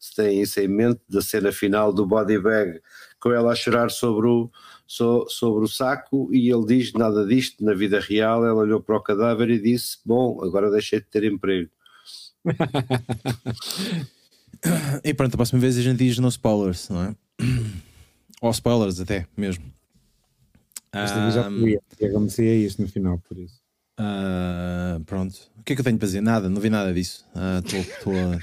se tem isso em mente, da cena final do body bag, com ela a chorar sobre o, so, sobre o saco. E ele diz: Nada disto, na vida real. Ela olhou para o cadáver e disse: Bom, agora deixei de ter emprego. e pronto, a próxima vez a gente diz no spoilers, não é? Ou spoilers até mesmo. Esta um, já podia, acontecia isto no final, por isso. Uh, pronto. O que é que eu tenho para dizer? Nada, não vi nada disso. Estou uh,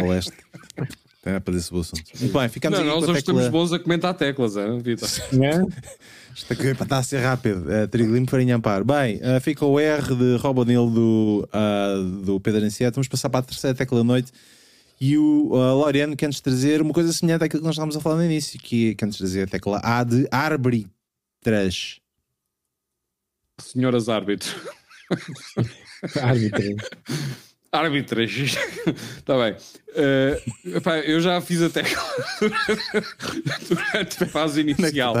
a, a leste. É para esse assunto. Muito bem, ficamos não, nós hoje tecla... estamos bons a comentar teclas, é, Vitor? É? Isto aqui é para estar a ser rápido. Uh, Trigo limpo, farinha amparo. Bem, uh, fica o R de Robonil do, uh, do Pedro Anceto. Vamos passar para a terceira tecla da noite. E o uh, Laureano quer-nos trazer uma coisa semelhante àquilo que nós estávamos a falar no início, que quer-nos trazer a tecla A de árbitras. Senhoras árbitros. árbitras. Árbitras. Está bem. Uh, epá, eu já fiz a tecla durante a fase inicial.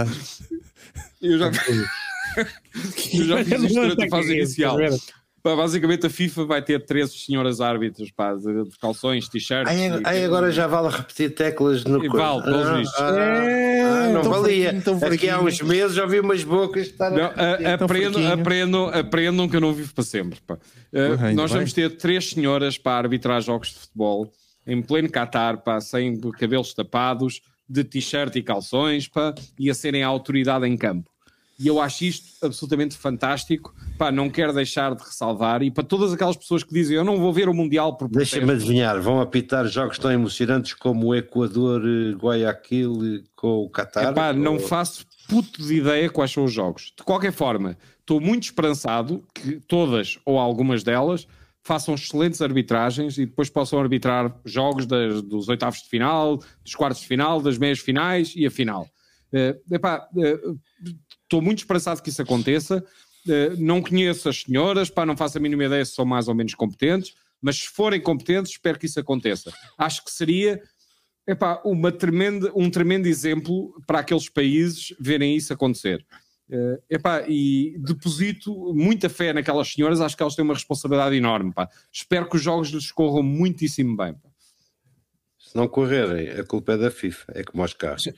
Eu já, eu já fiz isto durante a fase inicial. Pá, basicamente a FIFA vai ter três senhoras árbitros pá, de, de calções, t-shirts. Aí, aí, agora já vale repetir teclas no corpo. Vale, pelos ah, vistos. Ah, ah, não valia. Aqui há uns meses já vi umas bocas estar não, a, aprendam, aprendam, aprendam que eu não vivo para sempre. Pá. Uh, nós vamos ter três senhoras para arbitrar jogos de futebol em pleno Qatar, pá, sem cabelos tapados, de t-shirt e calções, pá, e a serem a autoridade em campo e eu acho isto absolutamente fantástico. Pá, não quero deixar de ressalvar. E para todas aquelas pessoas que dizem eu não vou ver o Mundial por Deixa-me adivinhar, vão apitar jogos tão emocionantes como o Equador, eh, Guayaquil eh, com o Qatar? Epá, não faço puto de ideia quais são os jogos. De qualquer forma, estou muito esperançado que todas ou algumas delas façam excelentes arbitragens e depois possam arbitrar jogos das, dos oitavos de final, dos quartos de final, das meias finais e a final. Uh, epá, uh, estou muito esperançado que isso aconteça. Uh, não conheço as senhoras, pá, não faço a mínima ideia se são mais ou menos competentes, mas se forem competentes, espero que isso aconteça. Acho que seria epá, uma tremenda, um tremendo exemplo para aqueles países verem isso acontecer. Uh, epá, e deposito muita fé naquelas senhoras, acho que elas têm uma responsabilidade enorme. Pá. Espero que os jogos lhes corram muitíssimo bem. Pá. Se não correrem, a culpa é da FIFA, é como aos carros.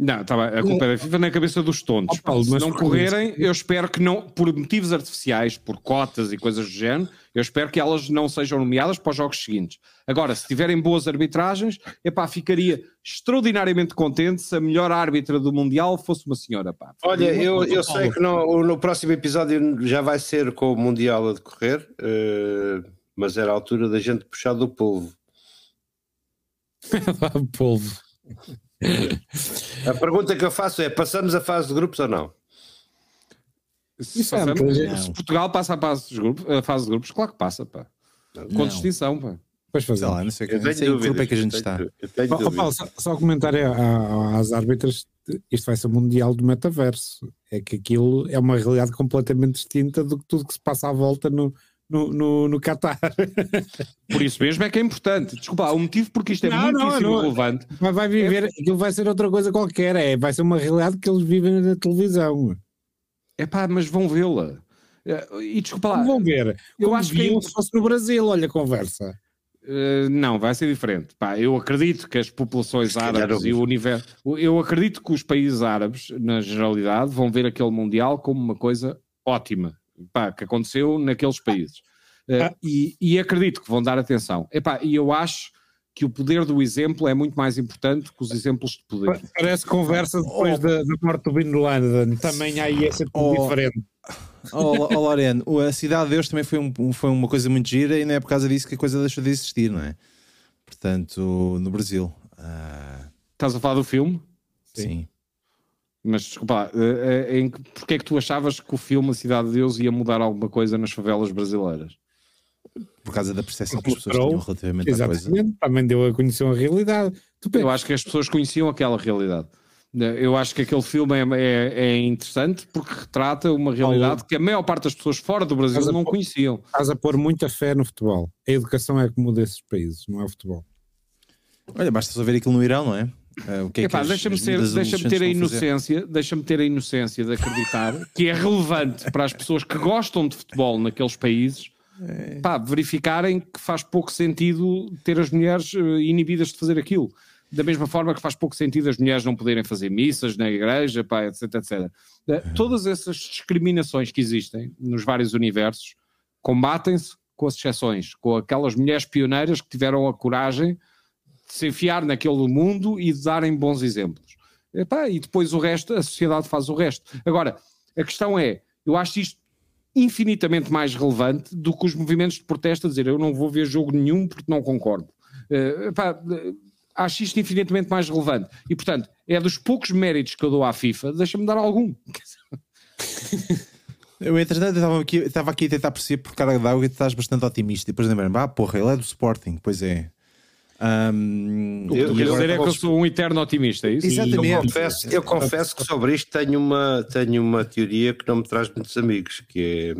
Não, tá bem, a culpa é da FIFA na cabeça dos tontos. Oh, Se não correrem, eu espero que não, por motivos artificiais, por cotas e coisas do género, eu espero que elas não sejam nomeadas para os jogos seguintes. Agora, se tiverem boas arbitragens, epá, ficaria extraordinariamente contente se a melhor árbitra do Mundial fosse uma senhora. Pá. Olha, eu, eu sei que no, no próximo episódio já vai ser com o Mundial a decorrer, uh, mas era a altura da gente puxar do polvo. polvo. A pergunta que eu faço é: passamos a fase de grupos ou não? Se, passamos, se Portugal passa a fase, de grupos, a fase de grupos, claro que passa, pá. Com distinção, pá. Pois fazer. Lá, não sei, que, não sei grupo é que a gente está. Oh, Paulo, só, só comentar às árbitras: isto vai ser o Mundial do Metaverso. É que aquilo é uma realidade completamente distinta do que tudo que se passa à volta no, no, no, no Qatar. Por isso mesmo é que é importante. Desculpa, há um motivo porque isto é não, muitíssimo não, não. relevante. Mas vai viver, é... aquilo vai ser outra coisa qualquer, é, vai ser uma realidade que eles vivem na televisão. É pá, mas vão vê-la. É, e desculpa lá. Vão ver. Eu acho que é... se fosse no Brasil, olha a conversa. Uh, não, vai ser diferente. Pá, eu acredito que as populações árabes e o universo. Eu acredito que os países árabes, na generalidade, vão ver aquele Mundial como uma coisa ótima pá, que aconteceu naqueles países. Uh, e, e, acredito que vão dar atenção. Epá, e eu acho que o poder do exemplo é muito mais importante que os exemplos de poder. Parece conversa depois oh. da, da morte do Bin Laden. Também há esse oh. diferente. Oh, oh Lorena, a Cidade de Deus também foi, um, foi uma coisa muito gira e não é por causa disso que a coisa deixou de existir, não é? Portanto, no Brasil. Uh... Estás a falar do filme? Sim. Sim. Mas desculpa, em, porque é que tu achavas que o filme A Cidade de Deus ia mudar alguma coisa nas favelas brasileiras? Por causa da percepção que as pessoas tinham relativamente Exatamente, à coisa. Também deu a conhecer a realidade. Eu acho que as pessoas conheciam aquela realidade. Eu acho que aquele filme é, é, é interessante porque retrata uma realidade que a maior parte das pessoas fora do Brasil não pôr, conheciam. Estás a pôr muita fé no futebol. A educação é que muda esses países, não é o futebol. Olha, basta só ver aquilo no Irão, não é? Uh, o que é que deixa-me deixa ter a inocência, deixa-me ter a inocência de acreditar que é relevante para as pessoas que gostam de futebol naqueles países é. pá, verificarem que faz pouco sentido ter as mulheres eh, inibidas de fazer aquilo. Da mesma forma que faz pouco sentido as mulheres não poderem fazer missas na igreja, pá, etc, etc. Eh, todas essas discriminações que existem nos vários universos combatem-se com as exceções, com aquelas mulheres pioneiras que tiveram a coragem de se enfiar naquele mundo e de darem bons exemplos. E depois o resto, a sociedade faz o resto. Agora, a questão é, eu acho isto infinitamente mais relevante do que os movimentos de protesto a dizer eu não vou ver jogo nenhum porque não concordo. Uh, epá, acho isto infinitamente mais relevante. E, portanto, é dos poucos méritos que eu dou à FIFA, deixa-me dar algum. Eu, entretanto, estava aqui, estava aqui a tentar perceber por cara e tu estás bastante otimista. E depois lembrei-me, ah, porra, ele é do Sporting. Pois é. Um, eu, eu dizer é que eu sou um eterno otimista, é isso? Exatamente. Eu confesso, eu confesso que sobre isto tenho uma, tenho uma teoria que não me traz muitos amigos, que é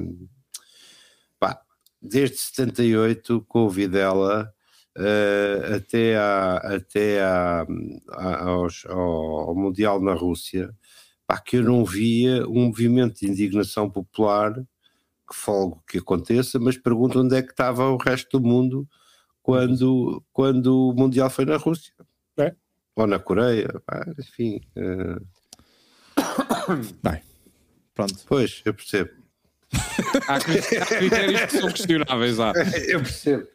pá, desde 78 com o Videla uh, até, à, até à, à, aos, ao, ao, Mundial na Rússia, pá, que eu não via um movimento de indignação popular que folgo que aconteça, mas pergunto onde é que estava o resto do mundo quando, quando o Mundial foi na Rússia. É. Ou na Coreia, pá, enfim. Uh... Bem, pronto. Pois, eu percebo. Há, critérios que são questionáveis. Há. Eu percebo.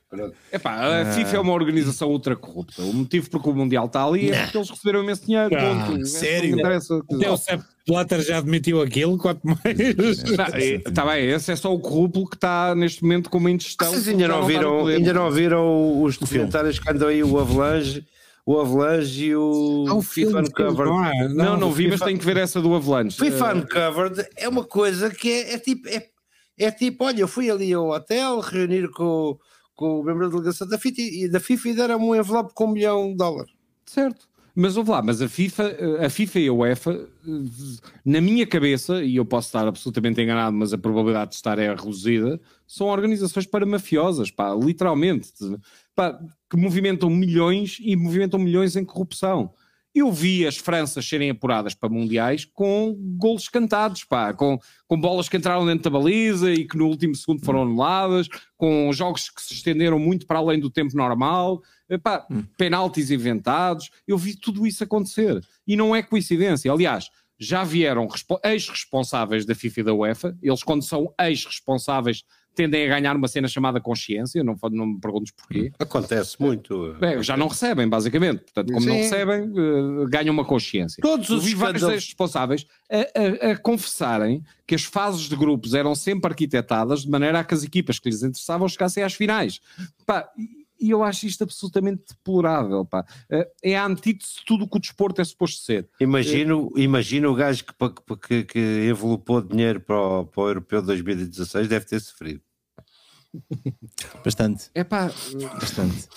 Epá, a ah. FIFA é uma organização ultra corrupta. O motivo porque o Mundial está ali é porque eles receberam imenso dinheiro. Ah, ponto. Sério? Até o Sepp Blatter já admitiu aquilo, quanto mais. Está tá bem, esse é só o corrupto que está neste momento com uma ingestão. Vocês ainda não, viram, ainda não viram os documentários que andam aí, o Avalanche? O Avalanche e o ah, o FIFA Uncovered. Não, é? não, não, não vi, FIFA... mas tenho que ver essa do Avalanche. FIFA uh... Uncovered é uma coisa que é, é tipo, é, é, tipo, olha, eu fui ali ao hotel reunir com, com o membro da delegação da FIFA e da FIFA e deram-me um envelope com um milhão de dólares. Certo. Mas ouve lá, mas a FIFA, a FIFA e a UEFA, na minha cabeça, e eu posso estar absolutamente enganado, mas a probabilidade de estar é reduzida, são organizações para mafiosas, pá, literalmente, pá, que movimentam milhões e movimentam milhões em corrupção. Eu vi as Franças serem apuradas para mundiais com golos cantados, pá, com, com bolas que entraram dentro da baliza e que no último segundo foram anuladas, com jogos que se estenderam muito para além do tempo normal, pá, hum. penaltis inventados. Eu vi tudo isso acontecer e não é coincidência. Aliás, já vieram ex-responsáveis da FIFA e da UEFA, eles, quando são ex-responsáveis tendem a ganhar uma cena chamada consciência, não, não me perguntes porquê. Acontece muito. Já não recebem, basicamente. Portanto, como Sim. não recebem, uh, ganham uma consciência. Todos os vários responsáveis a, a, a, confessarem que as fases de grupos eram sempre arquitetadas de maneira a que as equipas que lhes interessavam chegassem às finais. Pá, e eu acho isto absolutamente deplorável. Pá. Eh, é a antítese de tudo o que o desporto é suposto ser. Imagino, é... imagino o gajo que, que, que envelopou dinheiro para o, para o Europeu de 2016 deve ter sofrido. Bastante. É pá, bastante.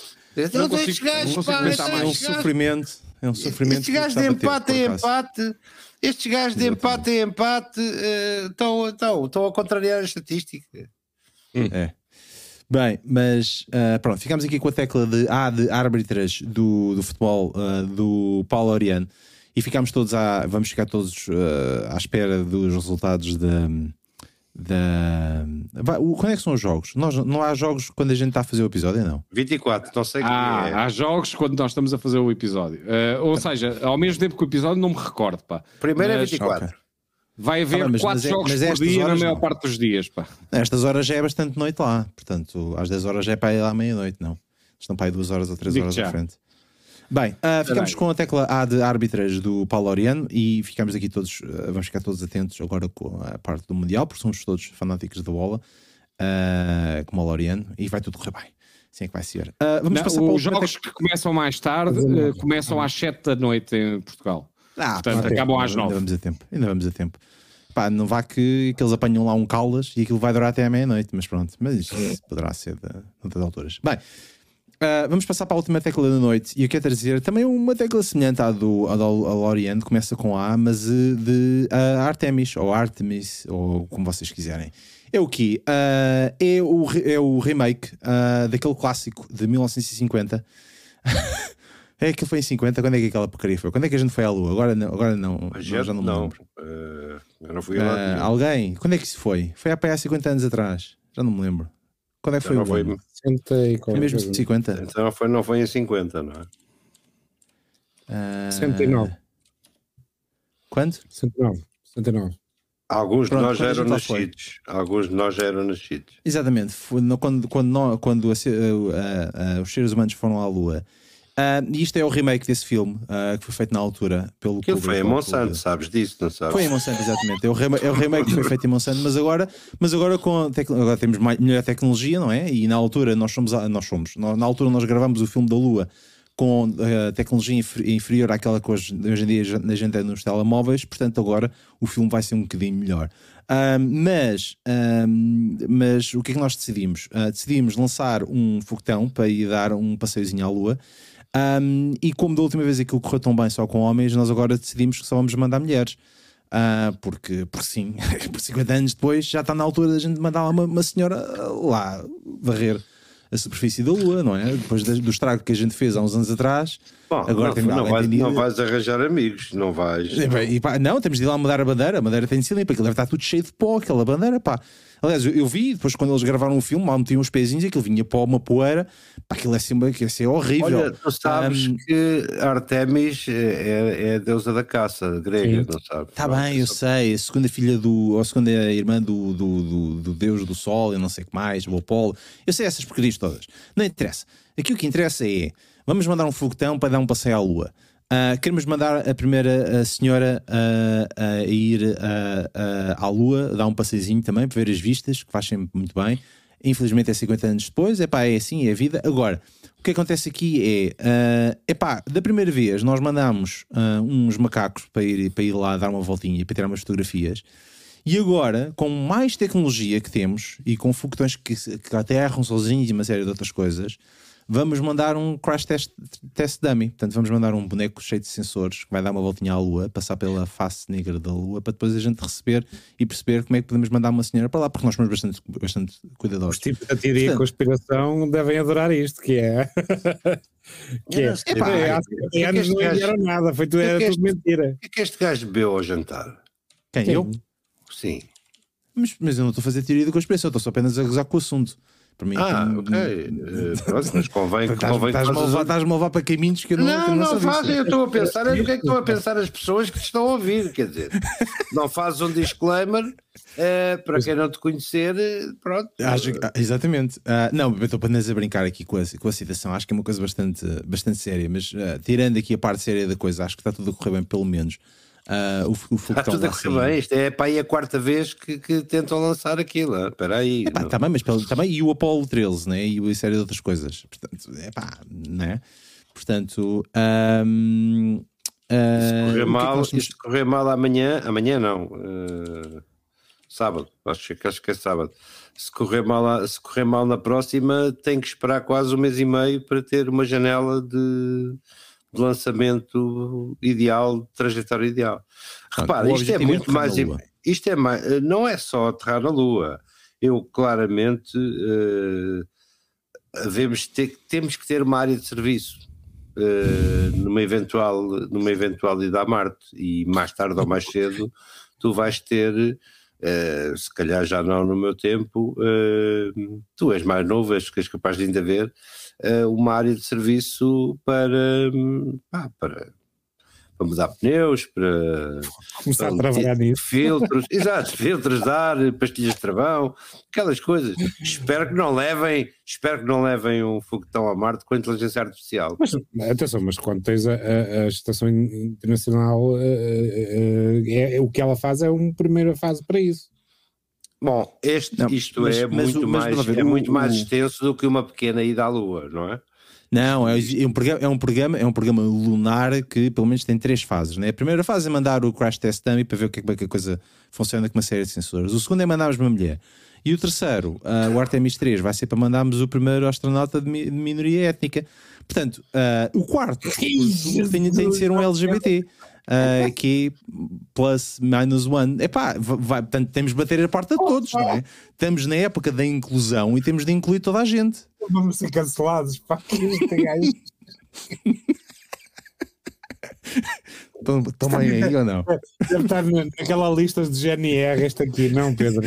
Não consigo, gajos, pá, É um sofrimento. É um sofrimento. Estes gajos de empate em empate. Estes gajos de empate em empate estão, uh, estão, estão a contrariar a estatística. É. Bem, mas uh, pronto, ficamos aqui com a tecla de A de árbitras do, do futebol uh, do Paulo Oriano e ficamos todos a, vamos ficar todos uh, à espera dos resultados da. da quando é que são os jogos? Nós, não há jogos quando a gente está a fazer o episódio, não? 24, não sei ah, é. Há jogos quando nós estamos a fazer o episódio. ou seja, ao mesmo tempo que o episódio, não me recordo. Pá. Primeiro é 24. Okay. Vai haver ah, mas, quatro mas é, jogos por dia na maior não. parte dos dias. Pá. Estas horas já é bastante noite lá. Portanto, às 10 horas já é para ir lá à meia-noite, não. Estão para aí 2 horas ou 3 horas à frente. Bem, uh, ficamos com a tecla A de árbitras do Paulo Oriano e ficamos aqui todos, uh, vamos ficar todos atentos agora com a parte do Mundial, porque somos todos fanáticos da bola, uh, como o Laureano, e vai tudo correr bem. Sim, é que vai ser. vamos Não, passar os jogos que começam mais tarde começam às 7 da noite em Portugal. Ah, Portanto, okay. acabam às 9. Ainda vamos a tempo. Ainda vamos a tempo. Pá, não vá que, que eles apanham lá um Caldas e aquilo vai durar até à meia-noite, mas pronto, mas isto poderá ser de, de outras alturas. Bem, uh, vamos passar para a última tecla da noite e eu quero dizer também uma tecla semelhante à do, à do Lorient, começa com A, mas de uh, Artemis ou Artemis, ou como vocês quiserem. É o que? Uh, é, o, é o remake uh, daquele clássico de 1950. É que foi em 50, quando é que aquela porcaria foi? Quando é que a gente foi à Lua? Agora não, agora não, já não me lembro. Uh, eu não fui lá. Uh, alguém? Quando é que isso foi? Foi há 50 anos atrás. Já não me lembro. Quando é que foi o foi, ano? 60 foi mesmo 50? Então não foi, não foi em 50, não é? Uh, 69. Quanto? 69. 69. Alguns Pronto, de nós já eram nascidos. Alguns de nós já eram nascidos. Exatamente. Foi, quando, quando, quando a, a, a, os seres humanos foram à Lua Uh, e isto é o remake desse filme uh, que foi feito na altura pelo Que foi em Monsanto, sabes disso, não sabes? Foi em Monsanto, exatamente. É o, remake, é o remake que foi feito em Monsanto, mas agora, mas agora, com agora temos mais, melhor tecnologia, não é? E na altura nós somos, nós somos, na altura nós gravamos o filme da Lua com uh, tecnologia inferior àquela que hoje, hoje em dia a gente é nos telemóveis, portanto agora o filme vai ser um bocadinho melhor. mas, mas o que é que nós decidimos? Uh, decidimos lançar um foguetão para ir dar um passeiozinho à Lua um, e como da última vez aquilo correu tão bem só com homens, nós agora decidimos que só vamos mandar mulheres. Uh, porque, porque sim, por 50 anos depois já está na altura da gente mandar uma, uma senhora lá varrer a superfície da Lua, não é? Depois do estrago que a gente fez há uns anos atrás. Bom, agora não, não, vais, não vais arranjar amigos, não vais. E, pá, não, temos de ir lá mudar a bandeira. A bandeira tem de ser limpa, aquilo deve estar tudo cheio de pó, aquela bandeira, pá. Aliás, eu, eu, vi, depois quando eles gravaram o filme, mal metiam os pezinhos e aquilo vinha pó, uma poeira, pá, aquilo é, assim, aquilo é horrível. Olha, tu sabes um, que Artemis é, é, a deusa da caça grega, sim. não sabes? Está bem, eu sei, a segunda filha do, ou a segunda irmã do, do, do, do deus do sol, eu não sei o que mais, o Apolo, eu sei essas porcarias todas. Não interessa. Aqui o que interessa é, vamos mandar um foguetão para dar um passeio à lua. Uh, queremos mandar a primeira a senhora uh, a ir à Lua, dar um passeiozinho também para ver as vistas, que faz sempre muito bem. Infelizmente é 50 anos depois, é pá, é assim, é a vida. Agora, o que acontece aqui é, é pá, da primeira vez nós mandamos uns macacos para ir, para ir lá dar uma voltinha, para tirar umas fotografias. E agora, com mais tecnologia que temos e com foguetões que, que aterram sozinhos e uma série de outras coisas, vamos mandar um crash test, test dummy. Portanto, vamos mandar um boneco cheio de sensores que vai dar uma voltinha à Lua, passar pela face negra da Lua, para depois a gente receber e perceber como é que podemos mandar uma senhora para lá, porque nós somos bastante, bastante cuidadosos. Os tipos da teoria e conspiração devem adorar isto, que é. que é, epá, é, há é anos não enviaram nada, foi tudo, era tudo mentira. O que é que este gajo bebeu ao jantar? Quem? Quem? Eu? Sim. Mas, mas eu não estou a fazer teoria da conspiração, estou só apenas a gozar com o assunto. Para mim, ah, ok. Uh, pronto, mas convém, convém Estás-me a, levar, estás a levar para caminhos que eu não Não, não, não fazem. Eu estou a pensar, é o que é que estão a pensar as pessoas que te estão a ouvir. Quer dizer, não fazes um disclaimer uh, para quem não te conhecer. Pronto. Acho, ah, exatamente. Uh, não, eu estou apenas a brincar aqui com a, com a citação. Acho que é uma coisa bastante, bastante séria, mas tirando aqui a parte séria da coisa, acho que está tudo a correr bem, pelo menos. Uh, o, o Está tudo a correr bem. Isto é para aí a quarta vez que, que tentam lançar aquilo. Ah, espera aí. Epá, tá bem, mas também e o Apollo 13 né? e uma série de outras coisas. Portanto, é pá, né? Portanto, um, uh, se correr ah, mal, que é se correr mal amanhã, amanhã não, uh, sábado, acho que, acho que é sábado. Se correr, mal, se correr mal na próxima, tem que esperar quase um mês e meio para ter uma janela de de lançamento ideal, trajetória ideal. Repara, isto é muito mais. Isto é mais. Não é só aterrar na Lua. Eu claramente uh, devemos ter, temos que ter uma área de serviço. Uh, numa, eventual, numa eventualidade a Marte e mais tarde ou mais cedo tu vais ter uh, se calhar já não no meu tempo uh, tu és mais novo, és, és capaz de ainda ver uh, uma área de serviço para, pá, para, para mudar pneus, para começar para a trabalhar nisso. Filtros, exato, filtros de ar, pastilhas de travão, aquelas coisas. espero que não levem, espero que não levem um foguetão a Marte com a inteligência artificial. Mas atenção, mas quando tens a, a, a estação internacional, é, é, o que ela faz é uma primeira fase para isso. Bom, este, não, isto mas, é, mas, muito, mas, mais, é muito mais extenso do que uma pequena ida à Lua, não é? Não, é, é um, programa, é, um programa, é um programa lunar que pelo menos tem três fases. Né? A primeira fase é mandar o crash test dummy para ver o que é que a coisa funciona com uma série de sensores. O segundo é mandarmos uma mulher. E o terceiro, uh, o Artemis 3, vai ser para mandarmos o primeiro astronauta de, mi de minoria étnica. Portanto, uh, o quarto tem, tem de ser um LGBT uh, que plus minus one. Epá, vai, portanto, temos de bater a porta de todos, não é? Estamos na época da inclusão e temos de incluir toda a gente. Vamos ser cancelados, pá. Estão bem aí ou não? Deve estar naquela lista de GNR, este aqui, não, Pedro?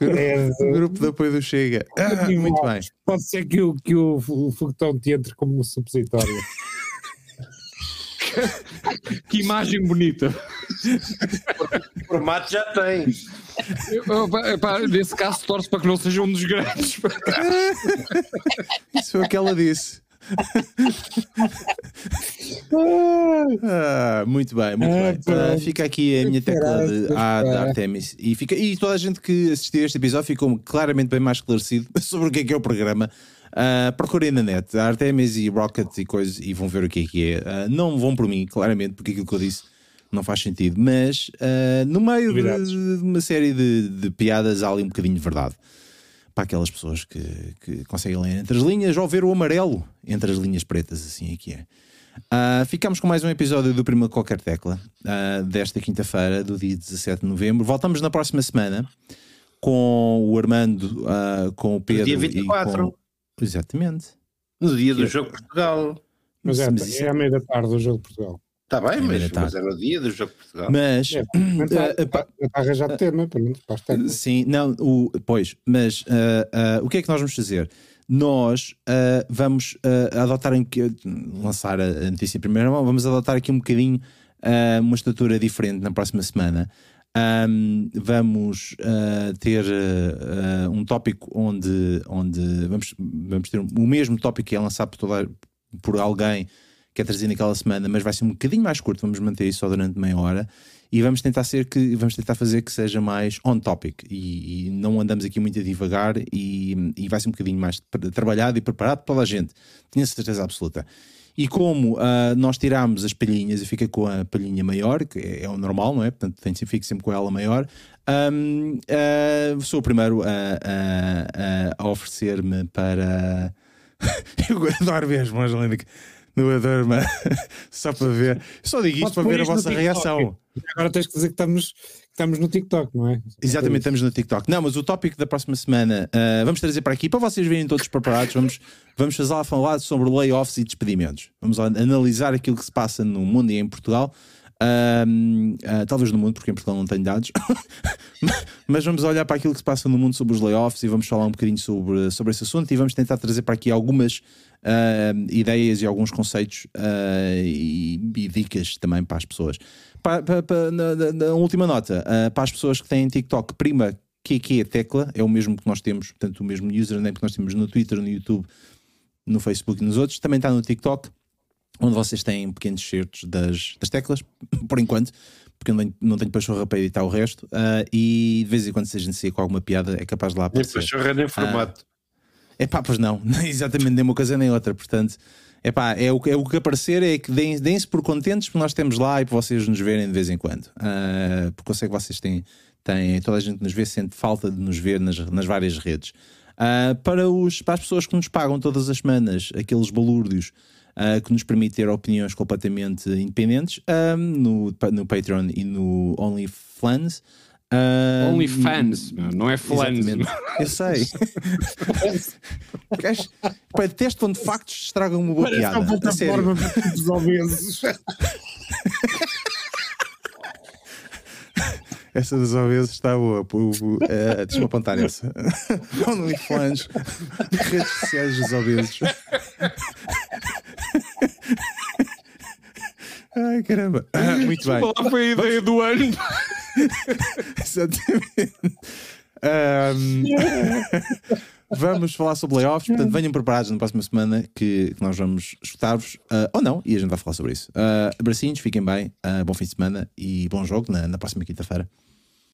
É, o grupo de apoio do Chega. Ah, muito bem. Pode ser que o, que o, o foguetão te entre como supositório. que imagem bonita. O formato já tem. Nesse caso, torce para que não seja um dos grandes. Isso foi o que ela disse. Ah, muito bem, muito ah, bem. Uh, fica aqui a minha tecla de A de Artemis e, fica, e toda a gente que assistiu a este episódio ficou claramente bem mais esclarecido sobre o que é que é o programa. Uh, procurem na net Artemis e Rocket e coisas e vão ver o que é que é. Uh, não vão por mim, claramente, porque aquilo que eu disse não faz sentido, mas uh, no meio de, de, uma série de, de piadas há ali um bocadinho de verdade para aquelas pessoas que, que conseguem ler entre as linhas ou ver o amarelo entre as linhas pretas, assim é que é. Uh, ficamos com mais um episódio do Prima Qualquer Tecla, uh, desta quinta-feira, do dia 17 de novembro. Voltamos na próxima semana com o Armando, uh, com o Pedro. No dia 24. Com... Exatamente. No dia do Jogo Portugal. Mas é, é à meia da tarde do Jogo Portugal. Está bem, é mas, mas é no dia do Jogo de Portugal. Mas. É, está a arranjar tema, pronto, para Sim, não, o, pois, mas uh, uh, o que é que nós vamos fazer? Nós uh, vamos adotar, lançar a notícia em primeira mão, vamos adotar aqui um bocadinho uma estrutura diferente na próxima semana. Um, vamos uh, ter uh, um tópico onde, onde vamos, vamos ter o mesmo tópico que é lançado por, toda, por alguém que é trazido naquela semana, mas vai ser um bocadinho mais curto, vamos manter isso só durante meia hora e vamos tentar ser que vamos tentar fazer que seja mais on topic e, e não andamos aqui muito a divagar e, e, vai ser um bocadinho mais trabalhado e preparado para toda a gente, tenho certeza absoluta. E como uh, nós tiramos as palhinhas e fica com a palhinha maior, que é, é o normal, não é? Portanto, tem, fico sempre com ela maior. Um, uh, sou o primeiro a, a, a oferecer-me para. Eu adoro mesmo, Angelina no Adorma, só para ver. Só digo isto Pode para ver a vossa reação. Agora tens que dizer que estamos, que estamos no TikTok, não é? Exatamente, estamos no TikTok. Não, mas o tópico da próxima semana uh, vamos trazer para aqui para vocês verem todos preparados. Vamos, vamos fazer lá falar sobre layoffs e despedimentos. Vamos analisar aquilo que se passa no mundo e em Portugal. Uh, uh, talvez no mundo, porque em Portugal não tenho dados, mas vamos olhar para aquilo que se passa no mundo sobre os layoffs e vamos falar um bocadinho sobre, sobre esse assunto e vamos tentar trazer para aqui algumas uh, ideias e alguns conceitos e, e, dicas também para as pessoas. Para, para, para na, na, última nota, para as pessoas que têm TikTok, prima QQ tecla, é o mesmo que nós temos, portanto, o mesmo username que nós temos no Twitter, no YouTube, no Facebook e nos outros, também está no TikTok onde vocês têm pequenos certos das, das teclas, por enquanto, porque eu não, não tenho pachorra para editar o resto, uh, e de vez em quando se a gente sair com alguma piada é capaz de lá aparecer. Nem pachorra nem formato. É uh, pá, pois não, exatamente nem uma coisa nem outra, portanto, é pá, é o, é o que aparecer é que deem-se deem por contentes porque nós temos lá e para vocês nos verem de vez em quando, uh, porque eu sei que vocês têm, têm, toda a gente nos vê, sente falta de nos ver nas, nas várias redes. Uh, para, os, para as pessoas que nos pagam todas as semanas, aqueles balúrdios uh, que nos permite ter opiniões completamente independentes um, no, no Patreon e no OnlyFans. Uh, OnlyFans, não é flans. Eu sei. Pai, detesto quando factos estragam uma boa Parece piada. A plataforma dos obesos. Essa dos obesos está boa. Uh, Deixa-me apontar essa. OnlyFans, redes sociais dos obesos. Ai, caramba. Ah, muito bem. Lá foi a ideia do ano. Exatamente. Um, vamos falar sobre layoffs, portanto venham preparados na próxima semana que, que nós vamos escutar-vos, uh, ou não, e a gente vai falar sobre isso. Uh, abracinhos, fiquem bem, uh, bom fim de semana e bom jogo na, na próxima quinta-feira.